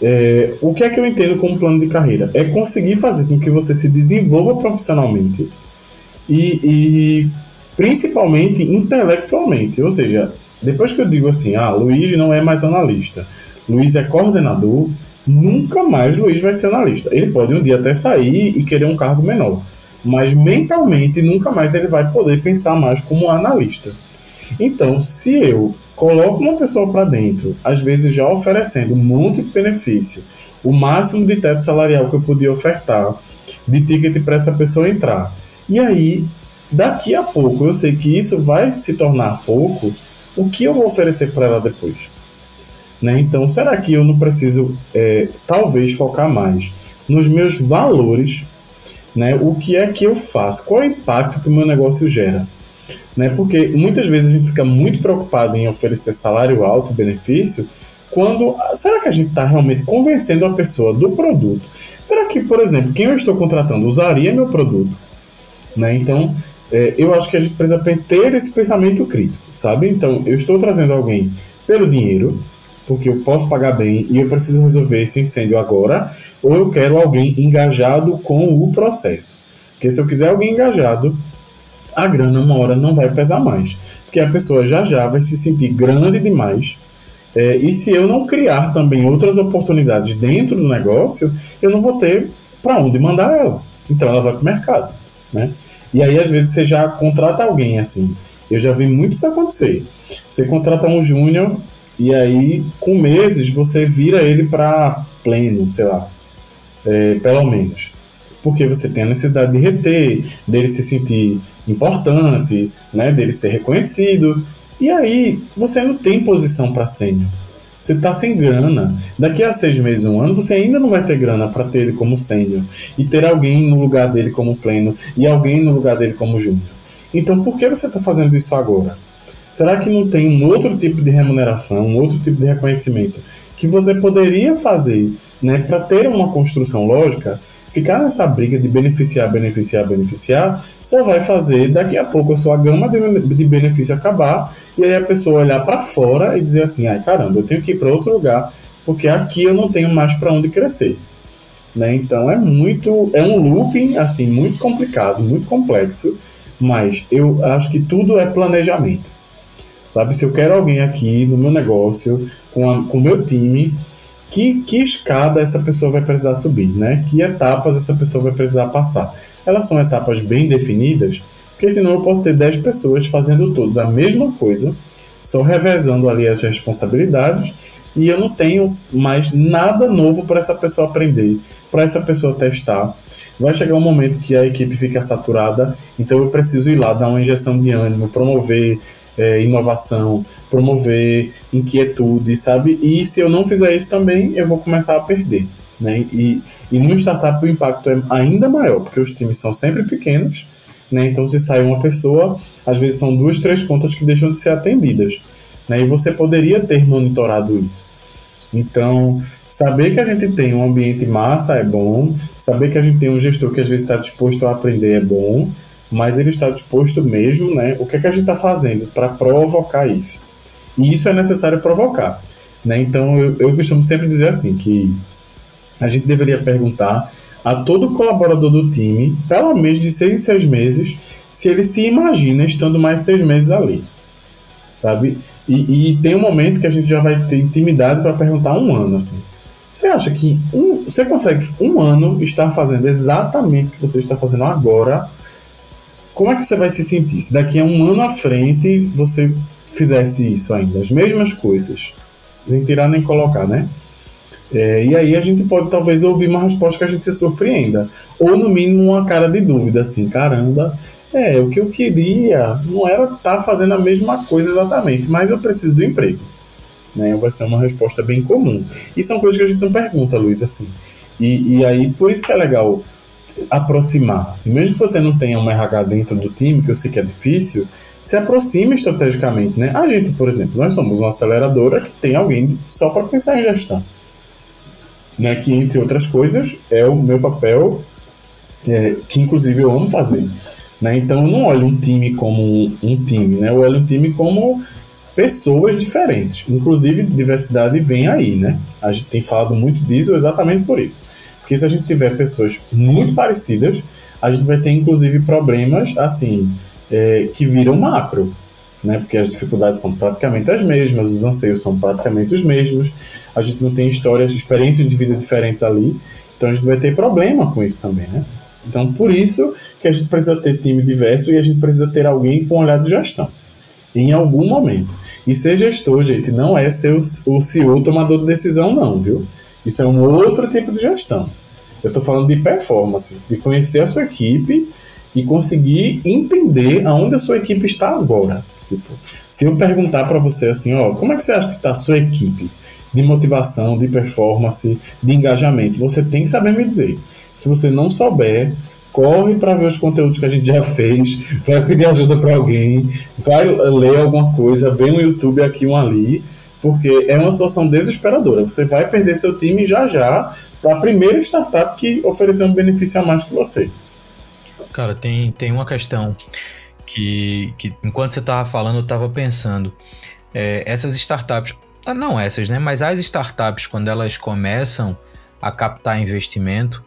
é, o que é que eu entendo como plano de carreira? É conseguir fazer com que você se desenvolva profissionalmente e, e principalmente intelectualmente. Ou seja, depois que eu digo assim, ah, Luiz não é mais analista, Luiz é coordenador, nunca mais Luiz vai ser analista. Ele pode um dia até sair e querer um cargo menor, mas mentalmente nunca mais ele vai poder pensar mais como analista. Então, se eu coloco uma pessoa para dentro, às vezes já oferecendo um monte de benefício, o máximo de teto salarial que eu podia ofertar, de ticket para essa pessoa entrar, e aí daqui a pouco eu sei que isso vai se tornar pouco, o que eu vou oferecer para ela depois? Né? Então, será que eu não preciso, é, talvez, focar mais nos meus valores? Né? O que é que eu faço? Qual é o impacto que o meu negócio gera? Né? Porque muitas vezes a gente fica muito preocupado em oferecer salário alto, benefício, quando será que a gente está realmente convencendo a pessoa do produto? Será que, por exemplo, quem eu estou contratando usaria meu produto? Né? Então, é, eu acho que a gente precisa ter esse pensamento crítico, sabe? Então, eu estou trazendo alguém pelo dinheiro, porque eu posso pagar bem e eu preciso resolver esse incêndio agora, ou eu quero alguém engajado com o processo. Porque se eu quiser alguém engajado, a grana uma hora não vai pesar mais. Porque a pessoa já já vai se sentir grande demais. É, e se eu não criar também outras oportunidades dentro do negócio, eu não vou ter para onde mandar ela. Então ela vai para o mercado. Né? E aí, às vezes, você já contrata alguém assim. Eu já vi muito isso acontecer. Você contrata um júnior e aí, com meses, você vira ele para pleno, sei lá. É, pelo menos. Porque você tem a necessidade de reter, dele se sentir importante, né, dele ser reconhecido. E aí, você não tem posição para sênior. Você está sem grana. Daqui a seis meses, um ano, você ainda não vai ter grana para ter ele como sênior e ter alguém no lugar dele como pleno e alguém no lugar dele como júnior. Então, por que você está fazendo isso agora? Será que não tem um outro tipo de remuneração, um outro tipo de reconhecimento que você poderia fazer né, para ter uma construção lógica Ficar nessa briga de beneficiar, beneficiar, beneficiar, só vai fazer daqui a pouco a sua gama de, de benefício acabar e aí a pessoa olhar para fora e dizer assim: ai caramba, eu tenho que ir para outro lugar porque aqui eu não tenho mais para onde crescer. Né? Então é muito, é um looping assim muito complicado, muito complexo, mas eu acho que tudo é planejamento. Sabe, se eu quero alguém aqui no meu negócio, com o meu time, que, que escada essa pessoa vai precisar subir, né? Que etapas essa pessoa vai precisar passar. Elas são etapas bem definidas, porque senão eu posso ter 10 pessoas fazendo todos a mesma coisa, só revezando ali as responsabilidades, e eu não tenho mais nada novo para essa pessoa aprender, para essa pessoa testar. Vai chegar um momento que a equipe fica saturada, então eu preciso ir lá dar uma injeção de ânimo, promover é, inovação, promover inquietude, sabe? E se eu não fizer isso também, eu vou começar a perder. Né? E, e numa startup o impacto é ainda maior, porque os times são sempre pequenos, né? então se sai uma pessoa, às vezes são duas, três contas que deixam de ser atendidas. Né? E você poderia ter monitorado isso. Então, saber que a gente tem um ambiente massa é bom, saber que a gente tem um gestor que às vezes está disposto a aprender é bom, mas ele está disposto mesmo, né? O que é que a gente está fazendo para provocar isso? E isso é necessário provocar, né? Então eu, eu costumo sempre dizer assim que a gente deveria perguntar a todo colaborador do time, pelo menos de seis em seis meses, se ele se imagina estando mais seis meses ali, sabe? E, e tem um momento que a gente já vai ter intimidade para perguntar um ano, assim. Você acha que um, você consegue um ano estar fazendo exatamente o que você está fazendo agora como é que você vai se sentir se daqui a um ano à frente você fizesse isso ainda, as mesmas coisas, sem tirar nem colocar, né? É, e aí a gente pode talvez ouvir uma resposta que a gente se surpreenda, ou no mínimo uma cara de dúvida, assim, caramba, é, o que eu queria não era estar tá fazendo a mesma coisa exatamente, mas eu preciso do emprego. Né? Vai ser uma resposta bem comum. E são coisas que a gente não pergunta, Luiz, assim. E, e aí, por isso que é legal aproximar. Assim, mesmo que você não tenha um RH dentro do time, que eu sei que é difícil, se aproxime estrategicamente. Né? A gente, por exemplo, nós somos uma aceleradora que tem alguém só para pensar em gestão. Né? Que, entre outras coisas, é o meu papel, é, que inclusive eu amo fazer. Né? Então, eu não olho um time como um, um time, né? eu olho um time como pessoas diferentes. Inclusive, diversidade vem aí, né? A gente tem falado muito disso exatamente por isso. Porque se a gente tiver pessoas muito parecidas, a gente vai ter inclusive problemas assim é, que viram macro, né? Porque as dificuldades são praticamente as mesmas, os anseios são praticamente os mesmos, a gente não tem histórias, experiências de vida diferentes ali, então a gente vai ter problema com isso também, né? Então por isso que a gente precisa ter time diverso e a gente precisa ter alguém com olhar de gestão em algum momento. E ser gestor, gente, não é ser o, o CEO tomador de decisão, não, viu? Isso é um outro tipo de gestão. Eu estou falando de performance, de conhecer a sua equipe e conseguir entender aonde a sua equipe está agora. Tipo, se eu perguntar para você assim, ó, como é que você acha que está a sua equipe de motivação, de performance, de engajamento, você tem que saber me dizer. Se você não souber, corre para ver os conteúdos que a gente já fez, vai pedir ajuda para alguém, vai ler alguma coisa, vê um YouTube aqui, um ali, porque é uma situação desesperadora. Você vai perder seu time já já para a primeira startup que oferecer um benefício a mais que você. Cara, tem, tem uma questão que, que enquanto você estava falando, eu estava pensando. É, essas startups, ah, não essas, né? Mas as startups, quando elas começam a captar investimento,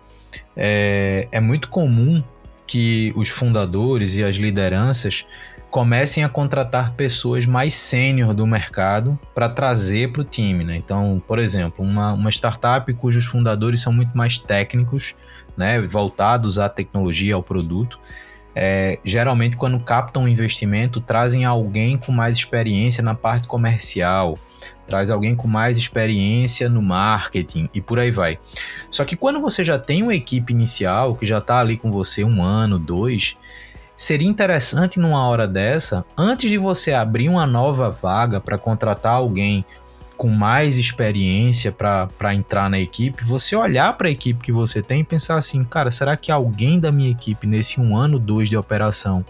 é, é muito comum que os fundadores e as lideranças comecem a contratar pessoas mais sênior do mercado para trazer para o time. Né? Então, por exemplo, uma, uma startup cujos fundadores são muito mais técnicos, né, voltados à tecnologia, ao produto, é, geralmente quando captam um investimento trazem alguém com mais experiência na parte comercial, traz alguém com mais experiência no marketing e por aí vai. Só que quando você já tem uma equipe inicial que já está ali com você um ano, dois, seria interessante numa hora dessa, antes de você abrir uma nova vaga para contratar alguém com mais experiência para entrar na equipe, você olhar para a equipe que você tem e pensar assim, cara, será que alguém da minha equipe nesse um ano, dois de operação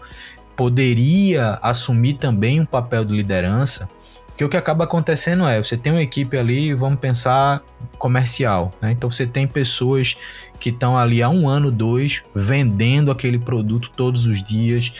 poderia assumir também um papel de liderança? Que o que acaba acontecendo é, você tem uma equipe ali, vamos pensar comercial, né? Então você tem pessoas que estão ali há um ano, dois, vendendo aquele produto todos os dias,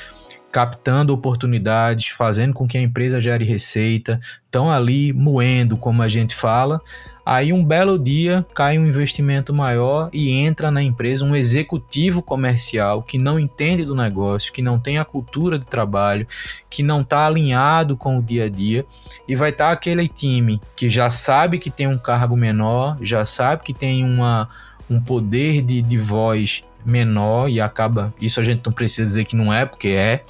captando oportunidades, fazendo com que a empresa gere receita, estão ali moendo, como a gente fala. Aí um belo dia cai um investimento maior e entra na empresa um executivo comercial que não entende do negócio, que não tem a cultura de trabalho, que não está alinhado com o dia a dia e vai estar tá aquele time que já sabe que tem um cargo menor, já sabe que tem uma, um poder de, de voz menor e acaba. Isso a gente não precisa dizer que não é, porque é.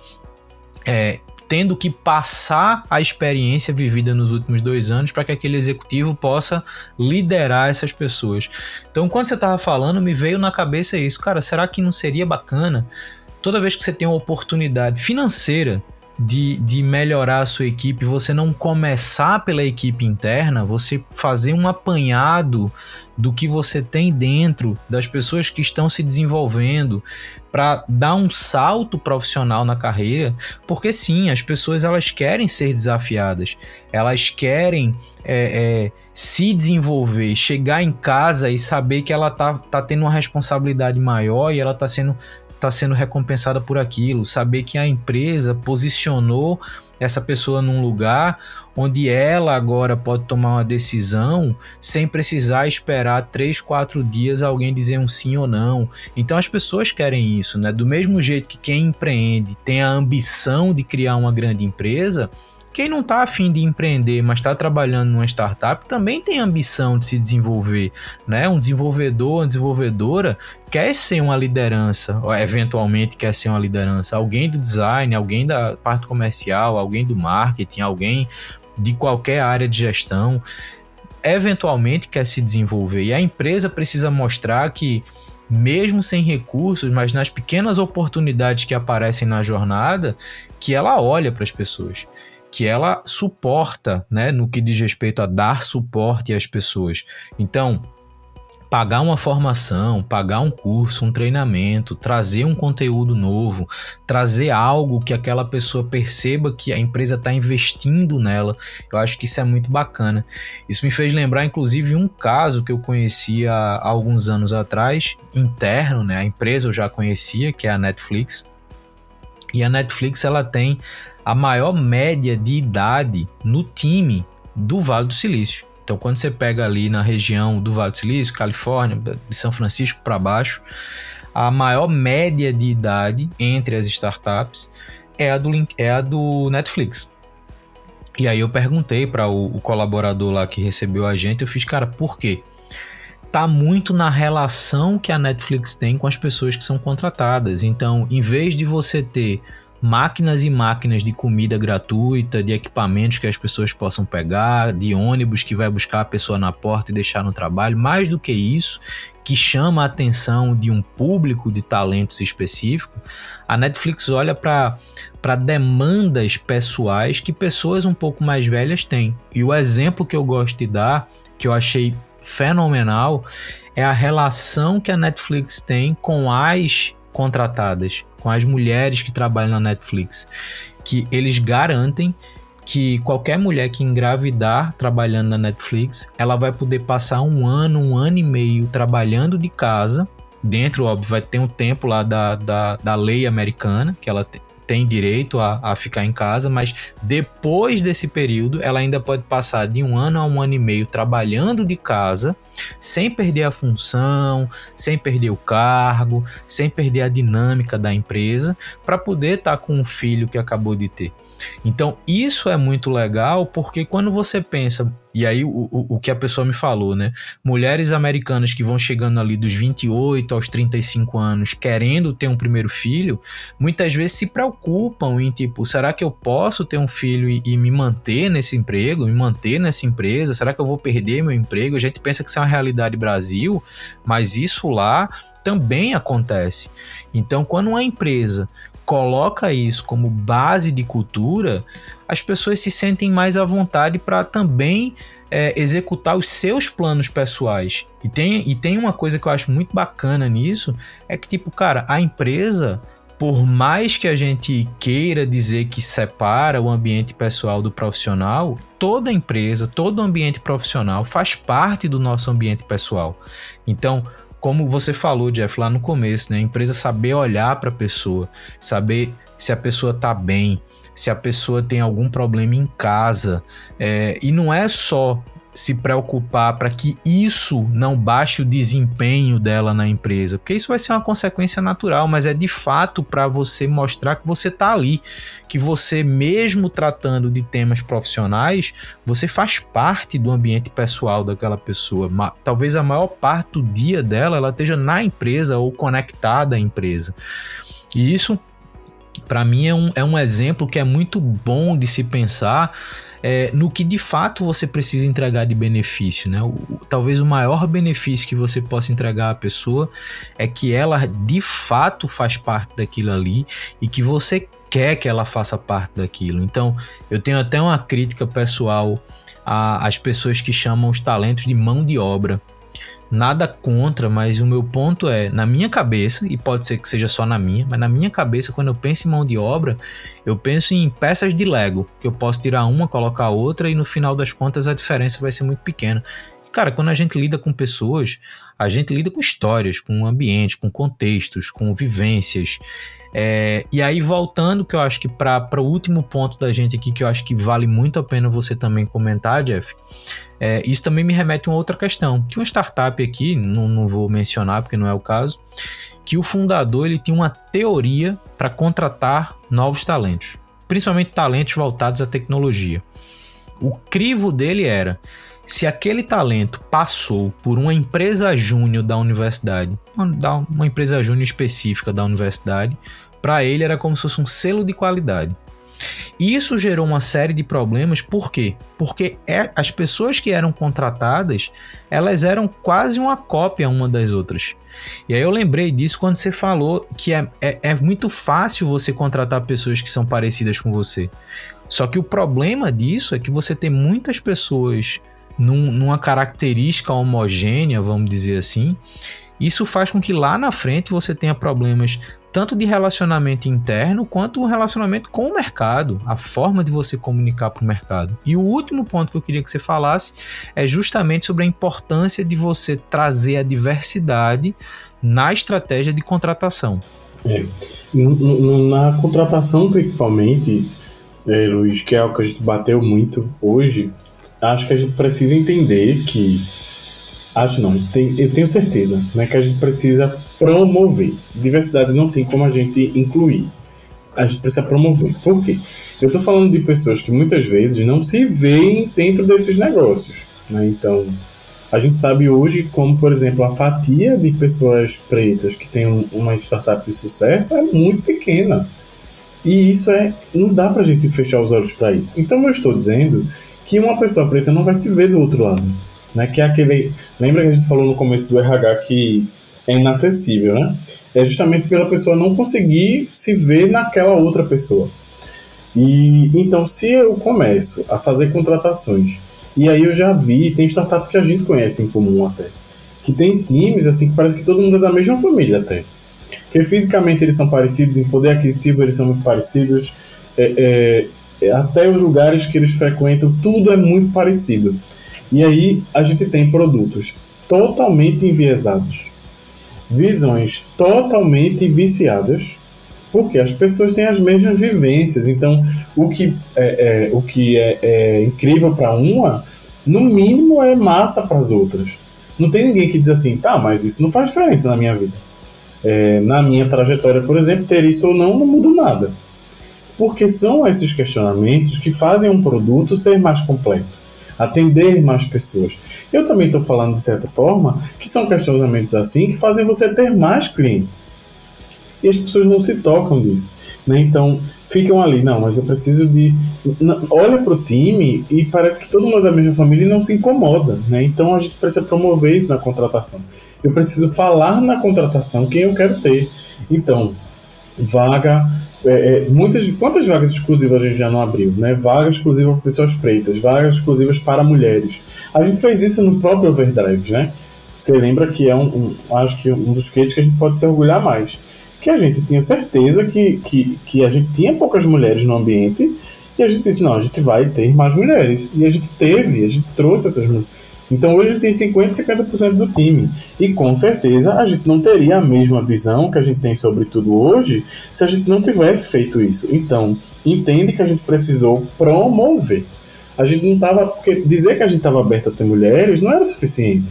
é tendo que passar a experiência vivida nos últimos dois anos para que aquele executivo possa liderar essas pessoas. Então, quando você estava falando, me veio na cabeça isso, cara, será que não seria bacana toda vez que você tem uma oportunidade financeira de, de melhorar a sua equipe, você não começar pela equipe interna, você fazer um apanhado do que você tem dentro, das pessoas que estão se desenvolvendo, para dar um salto profissional na carreira, porque sim, as pessoas elas querem ser desafiadas, elas querem é, é, se desenvolver, chegar em casa e saber que ela tá, tá tendo uma responsabilidade maior e ela tá sendo está sendo recompensada por aquilo, saber que a empresa posicionou essa pessoa num lugar onde ela agora pode tomar uma decisão sem precisar esperar três, quatro dias alguém dizer um sim ou não. Então as pessoas querem isso, né? Do mesmo jeito que quem empreende tem a ambição de criar uma grande empresa, quem não está afim de empreender, mas está trabalhando numa startup, também tem ambição de se desenvolver. Né? Um desenvolvedor, uma desenvolvedora quer ser uma liderança, ou eventualmente quer ser uma liderança. Alguém do design, alguém da parte comercial, alguém do marketing, alguém de qualquer área de gestão, eventualmente quer se desenvolver. E a empresa precisa mostrar que mesmo sem recursos, mas nas pequenas oportunidades que aparecem na jornada, que ela olha para as pessoas que ela suporta, né, no que diz respeito a dar suporte às pessoas. Então, pagar uma formação, pagar um curso, um treinamento, trazer um conteúdo novo, trazer algo que aquela pessoa perceba que a empresa está investindo nela, eu acho que isso é muito bacana. Isso me fez lembrar, inclusive, um caso que eu conhecia alguns anos atrás, interno, né? A empresa eu já conhecia, que é a Netflix. E a Netflix ela tem a maior média de idade no time do Vale do Silício. Então, quando você pega ali na região do Vale do Silício, Califórnia, de São Francisco para baixo, a maior média de idade entre as startups é a do, é a do Netflix. E aí eu perguntei para o, o, colaborador lá que recebeu a gente, eu fiz, cara, por quê? Tá muito na relação que a Netflix tem com as pessoas que são contratadas. Então, em vez de você ter máquinas e máquinas de comida gratuita, de equipamentos que as pessoas possam pegar, de ônibus que vai buscar a pessoa na porta e deixar no trabalho. Mais do que isso, que chama a atenção de um público de talentos específico, a Netflix olha para demandas pessoais que pessoas um pouco mais velhas têm. E o exemplo que eu gosto de dar, que eu achei fenomenal, é a relação que a Netflix tem com as contratadas, com as mulheres que trabalham na Netflix, que eles garantem que qualquer mulher que engravidar trabalhando na Netflix, ela vai poder passar um ano, um ano e meio trabalhando de casa. Dentro, óbvio, vai ter um tempo lá da, da, da lei americana, que ela tem direito a, a ficar em casa, mas depois desse período, ela ainda pode passar de um ano a um ano e meio trabalhando de casa, sem perder a função, sem perder o cargo, sem perder a dinâmica da empresa, para poder estar tá com um filho que acabou de ter. Então, isso é muito legal porque quando você pensa, e aí o, o, o, que a pessoa me falou, né? Mulheres americanas que vão chegando ali dos 28 aos 35 anos querendo ter um primeiro filho, muitas vezes se preocupam em tipo, será que eu posso ter um filho e, e me manter nesse emprego, me manter nessa empresa? Será que eu vou perder meu emprego? A gente pensa que isso é uma realidade Brasil, mas isso lá também acontece. Então, quando uma empresa coloca isso como base de cultura, as pessoas se sentem mais à vontade para também é, executar os seus planos pessoais. E tem, e tem uma coisa que eu acho muito bacana nisso: é que, tipo, cara, a empresa, por mais que a gente queira dizer que separa o ambiente pessoal do profissional, toda empresa, todo ambiente profissional faz parte do nosso ambiente pessoal. Então, como você falou, Jeff, lá no começo, né? A empresa saber olhar para a pessoa, saber se a pessoa tá bem, se a pessoa tem algum problema em casa. É, e não é só se preocupar para que isso não baixe o desempenho dela na empresa, porque isso vai ser uma consequência natural, mas é de fato para você mostrar que você está ali, que você mesmo tratando de temas profissionais, você faz parte do ambiente pessoal daquela pessoa. Talvez a maior parte do dia dela ela esteja na empresa ou conectada à empresa. E isso para mim é um, é um exemplo que é muito bom de se pensar é, no que de fato você precisa entregar de benefício. Né? O, talvez o maior benefício que você possa entregar à pessoa é que ela de fato faz parte daquilo ali e que você quer que ela faça parte daquilo. Então, eu tenho até uma crítica pessoal às pessoas que chamam os talentos de mão de obra. Nada contra, mas o meu ponto é, na minha cabeça, e pode ser que seja só na minha, mas na minha cabeça, quando eu penso em mão de obra, eu penso em peças de Lego, que eu posso tirar uma, colocar outra e no final das contas a diferença vai ser muito pequena. Cara, quando a gente lida com pessoas, a gente lida com histórias, com ambientes, com contextos, com vivências. É, e aí, voltando, que eu acho que para o último ponto da gente aqui, que eu acho que vale muito a pena você também comentar, Jeff, é, isso também me remete a uma outra questão. Que uma startup aqui, não, não vou mencionar porque não é o caso, que o fundador ele tinha uma teoria para contratar novos talentos, principalmente talentos voltados à tecnologia. O crivo dele era se aquele talento passou por uma empresa júnior da universidade, uma, empresa júnior específica da universidade, para ele era como se fosse um selo de qualidade. E isso gerou uma série de problemas, por quê? Porque é, as pessoas que eram contratadas, elas eram quase uma cópia uma das outras. E aí eu lembrei disso quando você falou que é, é, é muito fácil você contratar pessoas que são parecidas com você. Só que o problema disso é que você tem muitas pessoas num, numa característica homogênea, vamos dizer assim, isso faz com que lá na frente você tenha problemas tanto de relacionamento interno quanto um relacionamento com o mercado, a forma de você comunicar para o mercado. E o último ponto que eu queria que você falasse é justamente sobre a importância de você trazer a diversidade na estratégia de contratação. É. Na contratação, principalmente, é, Luiz, que é algo que a gente bateu muito hoje, acho que a gente precisa entender que. Acho não, tem, eu tenho certeza né, que a gente precisa promover. Diversidade não tem como a gente incluir. A gente precisa promover. Por quê? Eu estou falando de pessoas que muitas vezes não se veem dentro desses negócios. Né? Então, a gente sabe hoje como, por exemplo, a fatia de pessoas pretas que tem uma startup de sucesso é muito pequena. E isso é. Não dá para a gente fechar os olhos para isso. Então, eu estou dizendo que uma pessoa preta não vai se ver do outro lado. Né? Que é aquele. Lembra que a gente falou no começo do RH que é inacessível, né? É justamente pela pessoa não conseguir se ver naquela outra pessoa. E então, se eu começo a fazer contratações, e aí eu já vi, tem startup que a gente conhece em comum até, que tem times assim que parece que todo mundo é da mesma família até. Que fisicamente eles são parecidos, em poder aquisitivo eles são muito parecidos, é, é, até os lugares que eles frequentam, tudo é muito parecido. E aí a gente tem produtos totalmente enviesados, visões totalmente viciadas, porque as pessoas têm as mesmas vivências. Então, o que é, é o que é, é incrível para uma, no mínimo é massa para as outras. Não tem ninguém que diz assim, tá, mas isso não faz diferença na minha vida. É, na minha trajetória, por exemplo, ter isso ou não não muda nada porque são esses questionamentos que fazem um produto ser mais completo, atender mais pessoas. Eu também estou falando, de certa forma, que são questionamentos assim que fazem você ter mais clientes. E as pessoas não se tocam disso. Né? Então, ficam ali, não, mas eu preciso de. Olha para o time e parece que todo mundo é da mesma família e não se incomoda. Né? Então, a gente precisa promover isso na contratação. Eu preciso falar na contratação quem eu quero ter. Então, vaga é, é, muitas, quantas vagas exclusivas a gente já não abriu, né? Vagas exclusivas para pessoas pretas, vagas exclusivas para mulheres. A gente fez isso no próprio Overdrive, né? Você lembra que é um, um acho que um dos cases que a gente pode se orgulhar mais. Que a gente tinha certeza que, que, que a gente tinha poucas mulheres no ambiente e a gente disse, não, a gente vai ter mais mulheres. E a gente teve, a gente trouxe essas mulheres. Então hoje tem 50% e 50% do time. E com certeza a gente não teria a mesma visão que a gente tem sobre tudo hoje se a gente não tivesse feito isso. Então, entende que a gente precisou promover. A gente não estava. Porque dizer que a gente estava aberto a ter mulheres não era suficiente.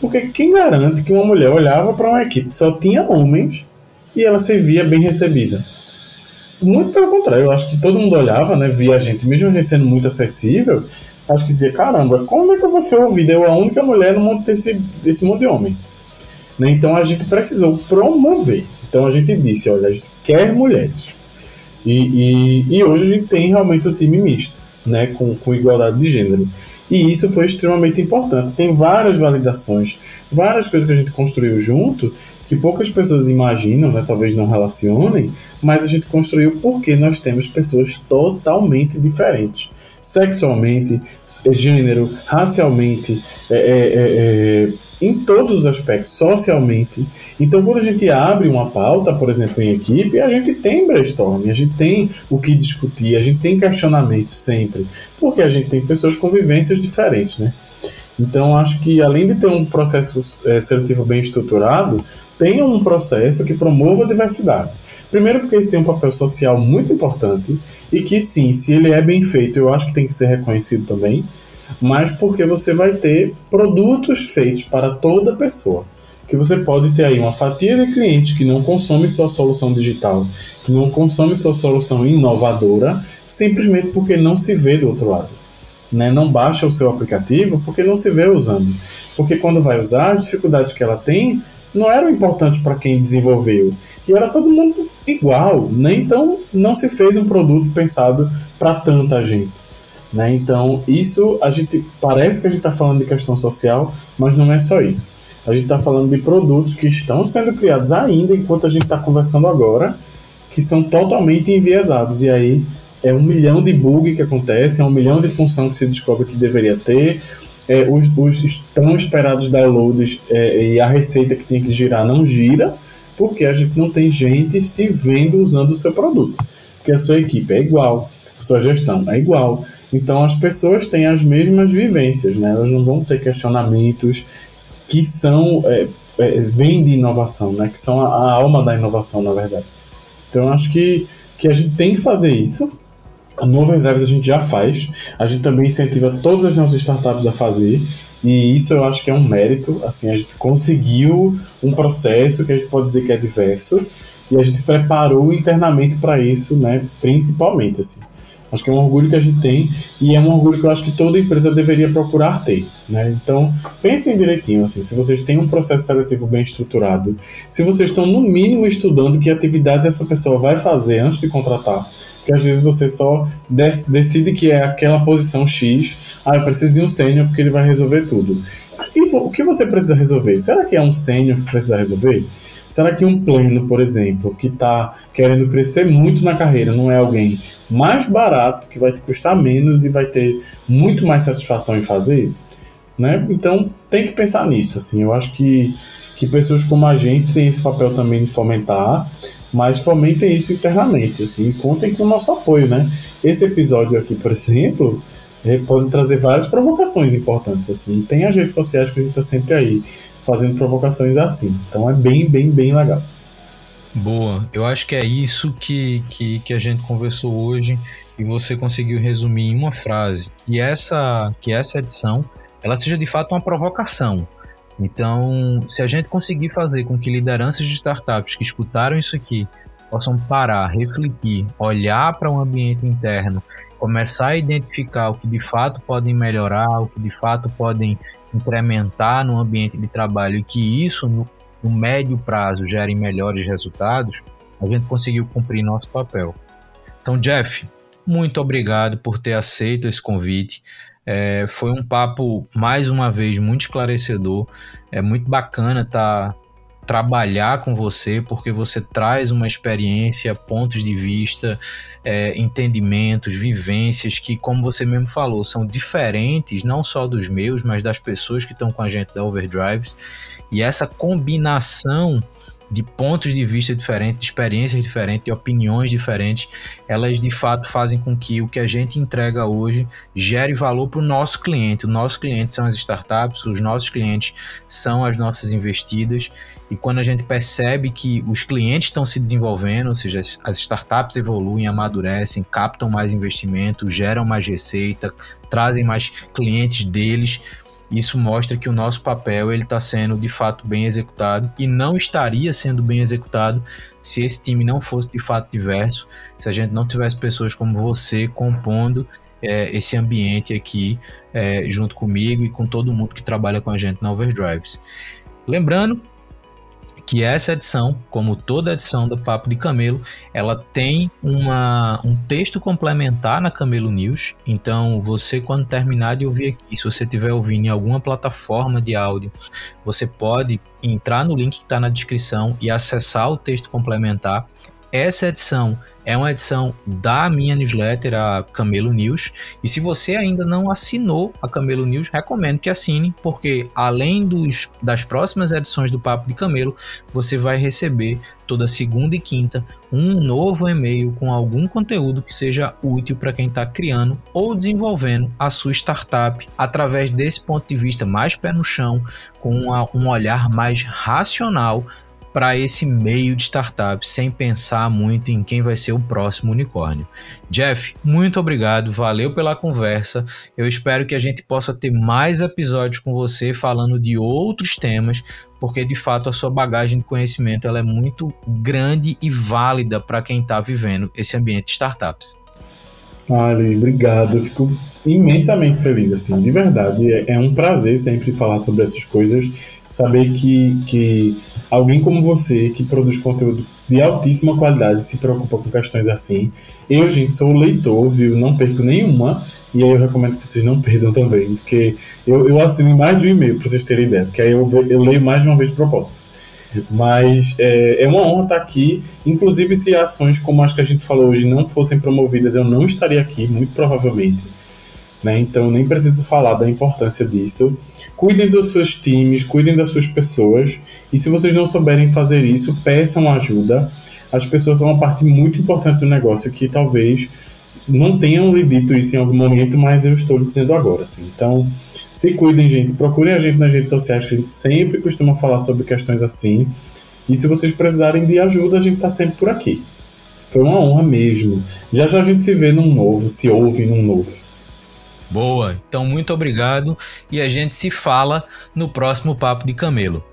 Porque quem garante que uma mulher olhava para uma equipe que só tinha homens e ela se via bem recebida? Muito pelo contrário, eu acho que todo mundo olhava, né, via a gente, mesmo a gente sendo muito acessível, acho que dizia, caramba, como é que eu vou ser ouvida? Eu a única mulher no mundo desse, desse mundo de homem. Né? Então a gente precisou promover. Então a gente disse, olha, a gente quer mulheres. E, e, e hoje a gente tem realmente o um time misto, né, com, com igualdade de gênero. E isso foi extremamente importante. Tem várias validações, várias coisas que a gente construiu junto que poucas pessoas imaginam, né, talvez não relacionem, mas a gente construiu porque nós temos pessoas totalmente diferentes sexualmente, gênero, racialmente, é, é, é, é, em todos os aspectos, socialmente. Então, quando a gente abre uma pauta, por exemplo, em equipe, a gente tem brainstorming, a gente tem o que discutir, a gente tem questionamento sempre, porque a gente tem pessoas com vivências diferentes, né? Então, acho que além de ter um processo é, seletivo bem estruturado, tenha um processo que promova a diversidade. Primeiro, porque isso tem um papel social muito importante e que, sim, se ele é bem feito, eu acho que tem que ser reconhecido também, mas porque você vai ter produtos feitos para toda pessoa. Que você pode ter aí uma fatia de clientes que não consome sua solução digital, que não consome sua solução inovadora, simplesmente porque não se vê do outro lado. Né? Não baixa o seu aplicativo porque não se vê usando. Porque quando vai usar, as dificuldades que ela tem não eram importantes para quem desenvolveu. E era todo mundo igual, né? Então não se fez um produto pensado para tanta gente. Né? Então, isso a gente parece que a gente está falando de questão social, mas não é só isso. A gente está falando de produtos que estão sendo criados ainda enquanto a gente está conversando agora, que são totalmente enviesados. E aí é um milhão de bug que acontece, é um milhão de função que se descobre que deveria ter, é, os, os tão esperados downloads é, e a receita que tinha que girar não gira, porque a gente não tem gente se vendo usando o seu produto. Porque a sua equipe é igual, a sua gestão é igual. Então as pessoas têm as mesmas vivências, né? elas não vão ter questionamentos que são é, é, vêm de inovação, né? que são a, a alma da inovação, na verdade. Então acho que, que a gente tem que fazer isso no Overdrive a gente já faz, a gente também incentiva todas as nossas startups a fazer, e isso eu acho que é um mérito, assim, a gente conseguiu um processo que a gente pode dizer que é diverso, e a gente preparou internamente para isso, né, principalmente, assim. Acho que é um orgulho que a gente tem e é um orgulho que eu acho que toda empresa deveria procurar ter. Né? Então, pensem direitinho, assim, se vocês têm um processo seletivo bem estruturado, se vocês estão no mínimo estudando que atividade essa pessoa vai fazer antes de contratar, que às vezes você só decide que é aquela posição X, ah, eu preciso de um sênior porque ele vai resolver tudo. E o que você precisa resolver? Será que é um sênior que precisa resolver? Será que um pleno, por exemplo, que está querendo crescer muito na carreira, não é alguém mais barato, que vai te custar menos e vai ter muito mais satisfação em fazer? Né? Então tem que pensar nisso. Assim, eu acho que, que pessoas como a gente têm esse papel também de fomentar mas fomentem isso internamente, assim, contem com o nosso apoio, né? Esse episódio aqui, por exemplo, é, pode trazer várias provocações importantes, assim, tem as redes sociais que a gente tá sempre aí fazendo provocações assim, então é bem, bem, bem legal. Boa, eu acho que é isso que, que, que a gente conversou hoje e você conseguiu resumir em uma frase, que essa, que essa edição ela seja de fato uma provocação, então, se a gente conseguir fazer com que lideranças de startups que escutaram isso aqui possam parar, refletir, olhar para um ambiente interno, começar a identificar o que de fato podem melhorar, o que de fato podem incrementar no ambiente de trabalho e que isso no, no médio prazo gere melhores resultados, a gente conseguiu cumprir nosso papel. Então, Jeff, muito obrigado por ter aceito esse convite. É, foi um papo, mais uma vez, muito esclarecedor. É muito bacana tá, trabalhar com você, porque você traz uma experiência, pontos de vista, é, entendimentos, vivências que, como você mesmo falou, são diferentes, não só dos meus, mas das pessoas que estão com a gente da Overdrives. E essa combinação de pontos de vista diferentes, de experiências diferentes, de opiniões diferentes, elas de fato fazem com que o que a gente entrega hoje gere valor para o nosso cliente. O nosso cliente são as startups, os nossos clientes são as nossas investidas, e quando a gente percebe que os clientes estão se desenvolvendo, ou seja, as startups evoluem, amadurecem, captam mais investimento, geram mais receita, trazem mais clientes deles isso mostra que o nosso papel ele está sendo de fato bem executado e não estaria sendo bem executado se esse time não fosse de fato diverso, se a gente não tivesse pessoas como você compondo é, esse ambiente aqui é, junto comigo e com todo mundo que trabalha com a gente na Overdrives. Lembrando que essa edição, como toda edição do Papo de Camelo, ela tem uma, um texto complementar na Camelo News. Então, você quando terminar de ouvir aqui, se você estiver ouvindo em alguma plataforma de áudio, você pode entrar no link que está na descrição e acessar o texto complementar. Essa edição é uma edição da minha newsletter, a Camelo News. E se você ainda não assinou a Camelo News, recomendo que assine, porque além dos, das próximas edições do Papo de Camelo, você vai receber toda segunda e quinta um novo e-mail com algum conteúdo que seja útil para quem está criando ou desenvolvendo a sua startup através desse ponto de vista mais pé no chão, com uma, um olhar mais racional para esse meio de startups sem pensar muito em quem vai ser o próximo unicórnio. Jeff, muito obrigado, valeu pela conversa. Eu espero que a gente possa ter mais episódios com você falando de outros temas, porque de fato a sua bagagem de conhecimento ela é muito grande e válida para quem está vivendo esse ambiente de startups. Ali, obrigado. Eu fico imensamente feliz, assim, de verdade. É, é um prazer sempre falar sobre essas coisas, saber que, que alguém como você, que produz conteúdo de altíssima qualidade, se preocupa com questões assim. Eu, gente, sou leitor, viu? Não perco nenhuma. E aí eu recomendo que vocês não (laughs) perdam também, porque eu, eu assino mais de um e-mail, para vocês terem ideia, porque aí eu, eu leio mais de uma vez de propósito. Mas é, é, uma honra estar aqui. Inclusive, se ações como as que a gente falou hoje não fossem promovidas, eu não estaria aqui, muito provavelmente. Né? Então, nem preciso falar da importância disso. Cuidem dos seus times, cuidem das suas pessoas. E se vocês não souberem fazer isso, peçam ajuda. As pessoas são uma parte muito importante do negócio que talvez não tenham lhe dito isso em algum momento, mas eu estou dizendo agora. Assim. Então, se cuidem, gente. Procurem a gente nas redes sociais, que a gente sempre costuma falar sobre questões assim. E se vocês precisarem de ajuda, a gente está sempre por aqui. Foi uma honra mesmo. Já já a gente se vê num novo, se ouve num novo. Boa, então muito obrigado e a gente se fala no próximo Papo de Camelo.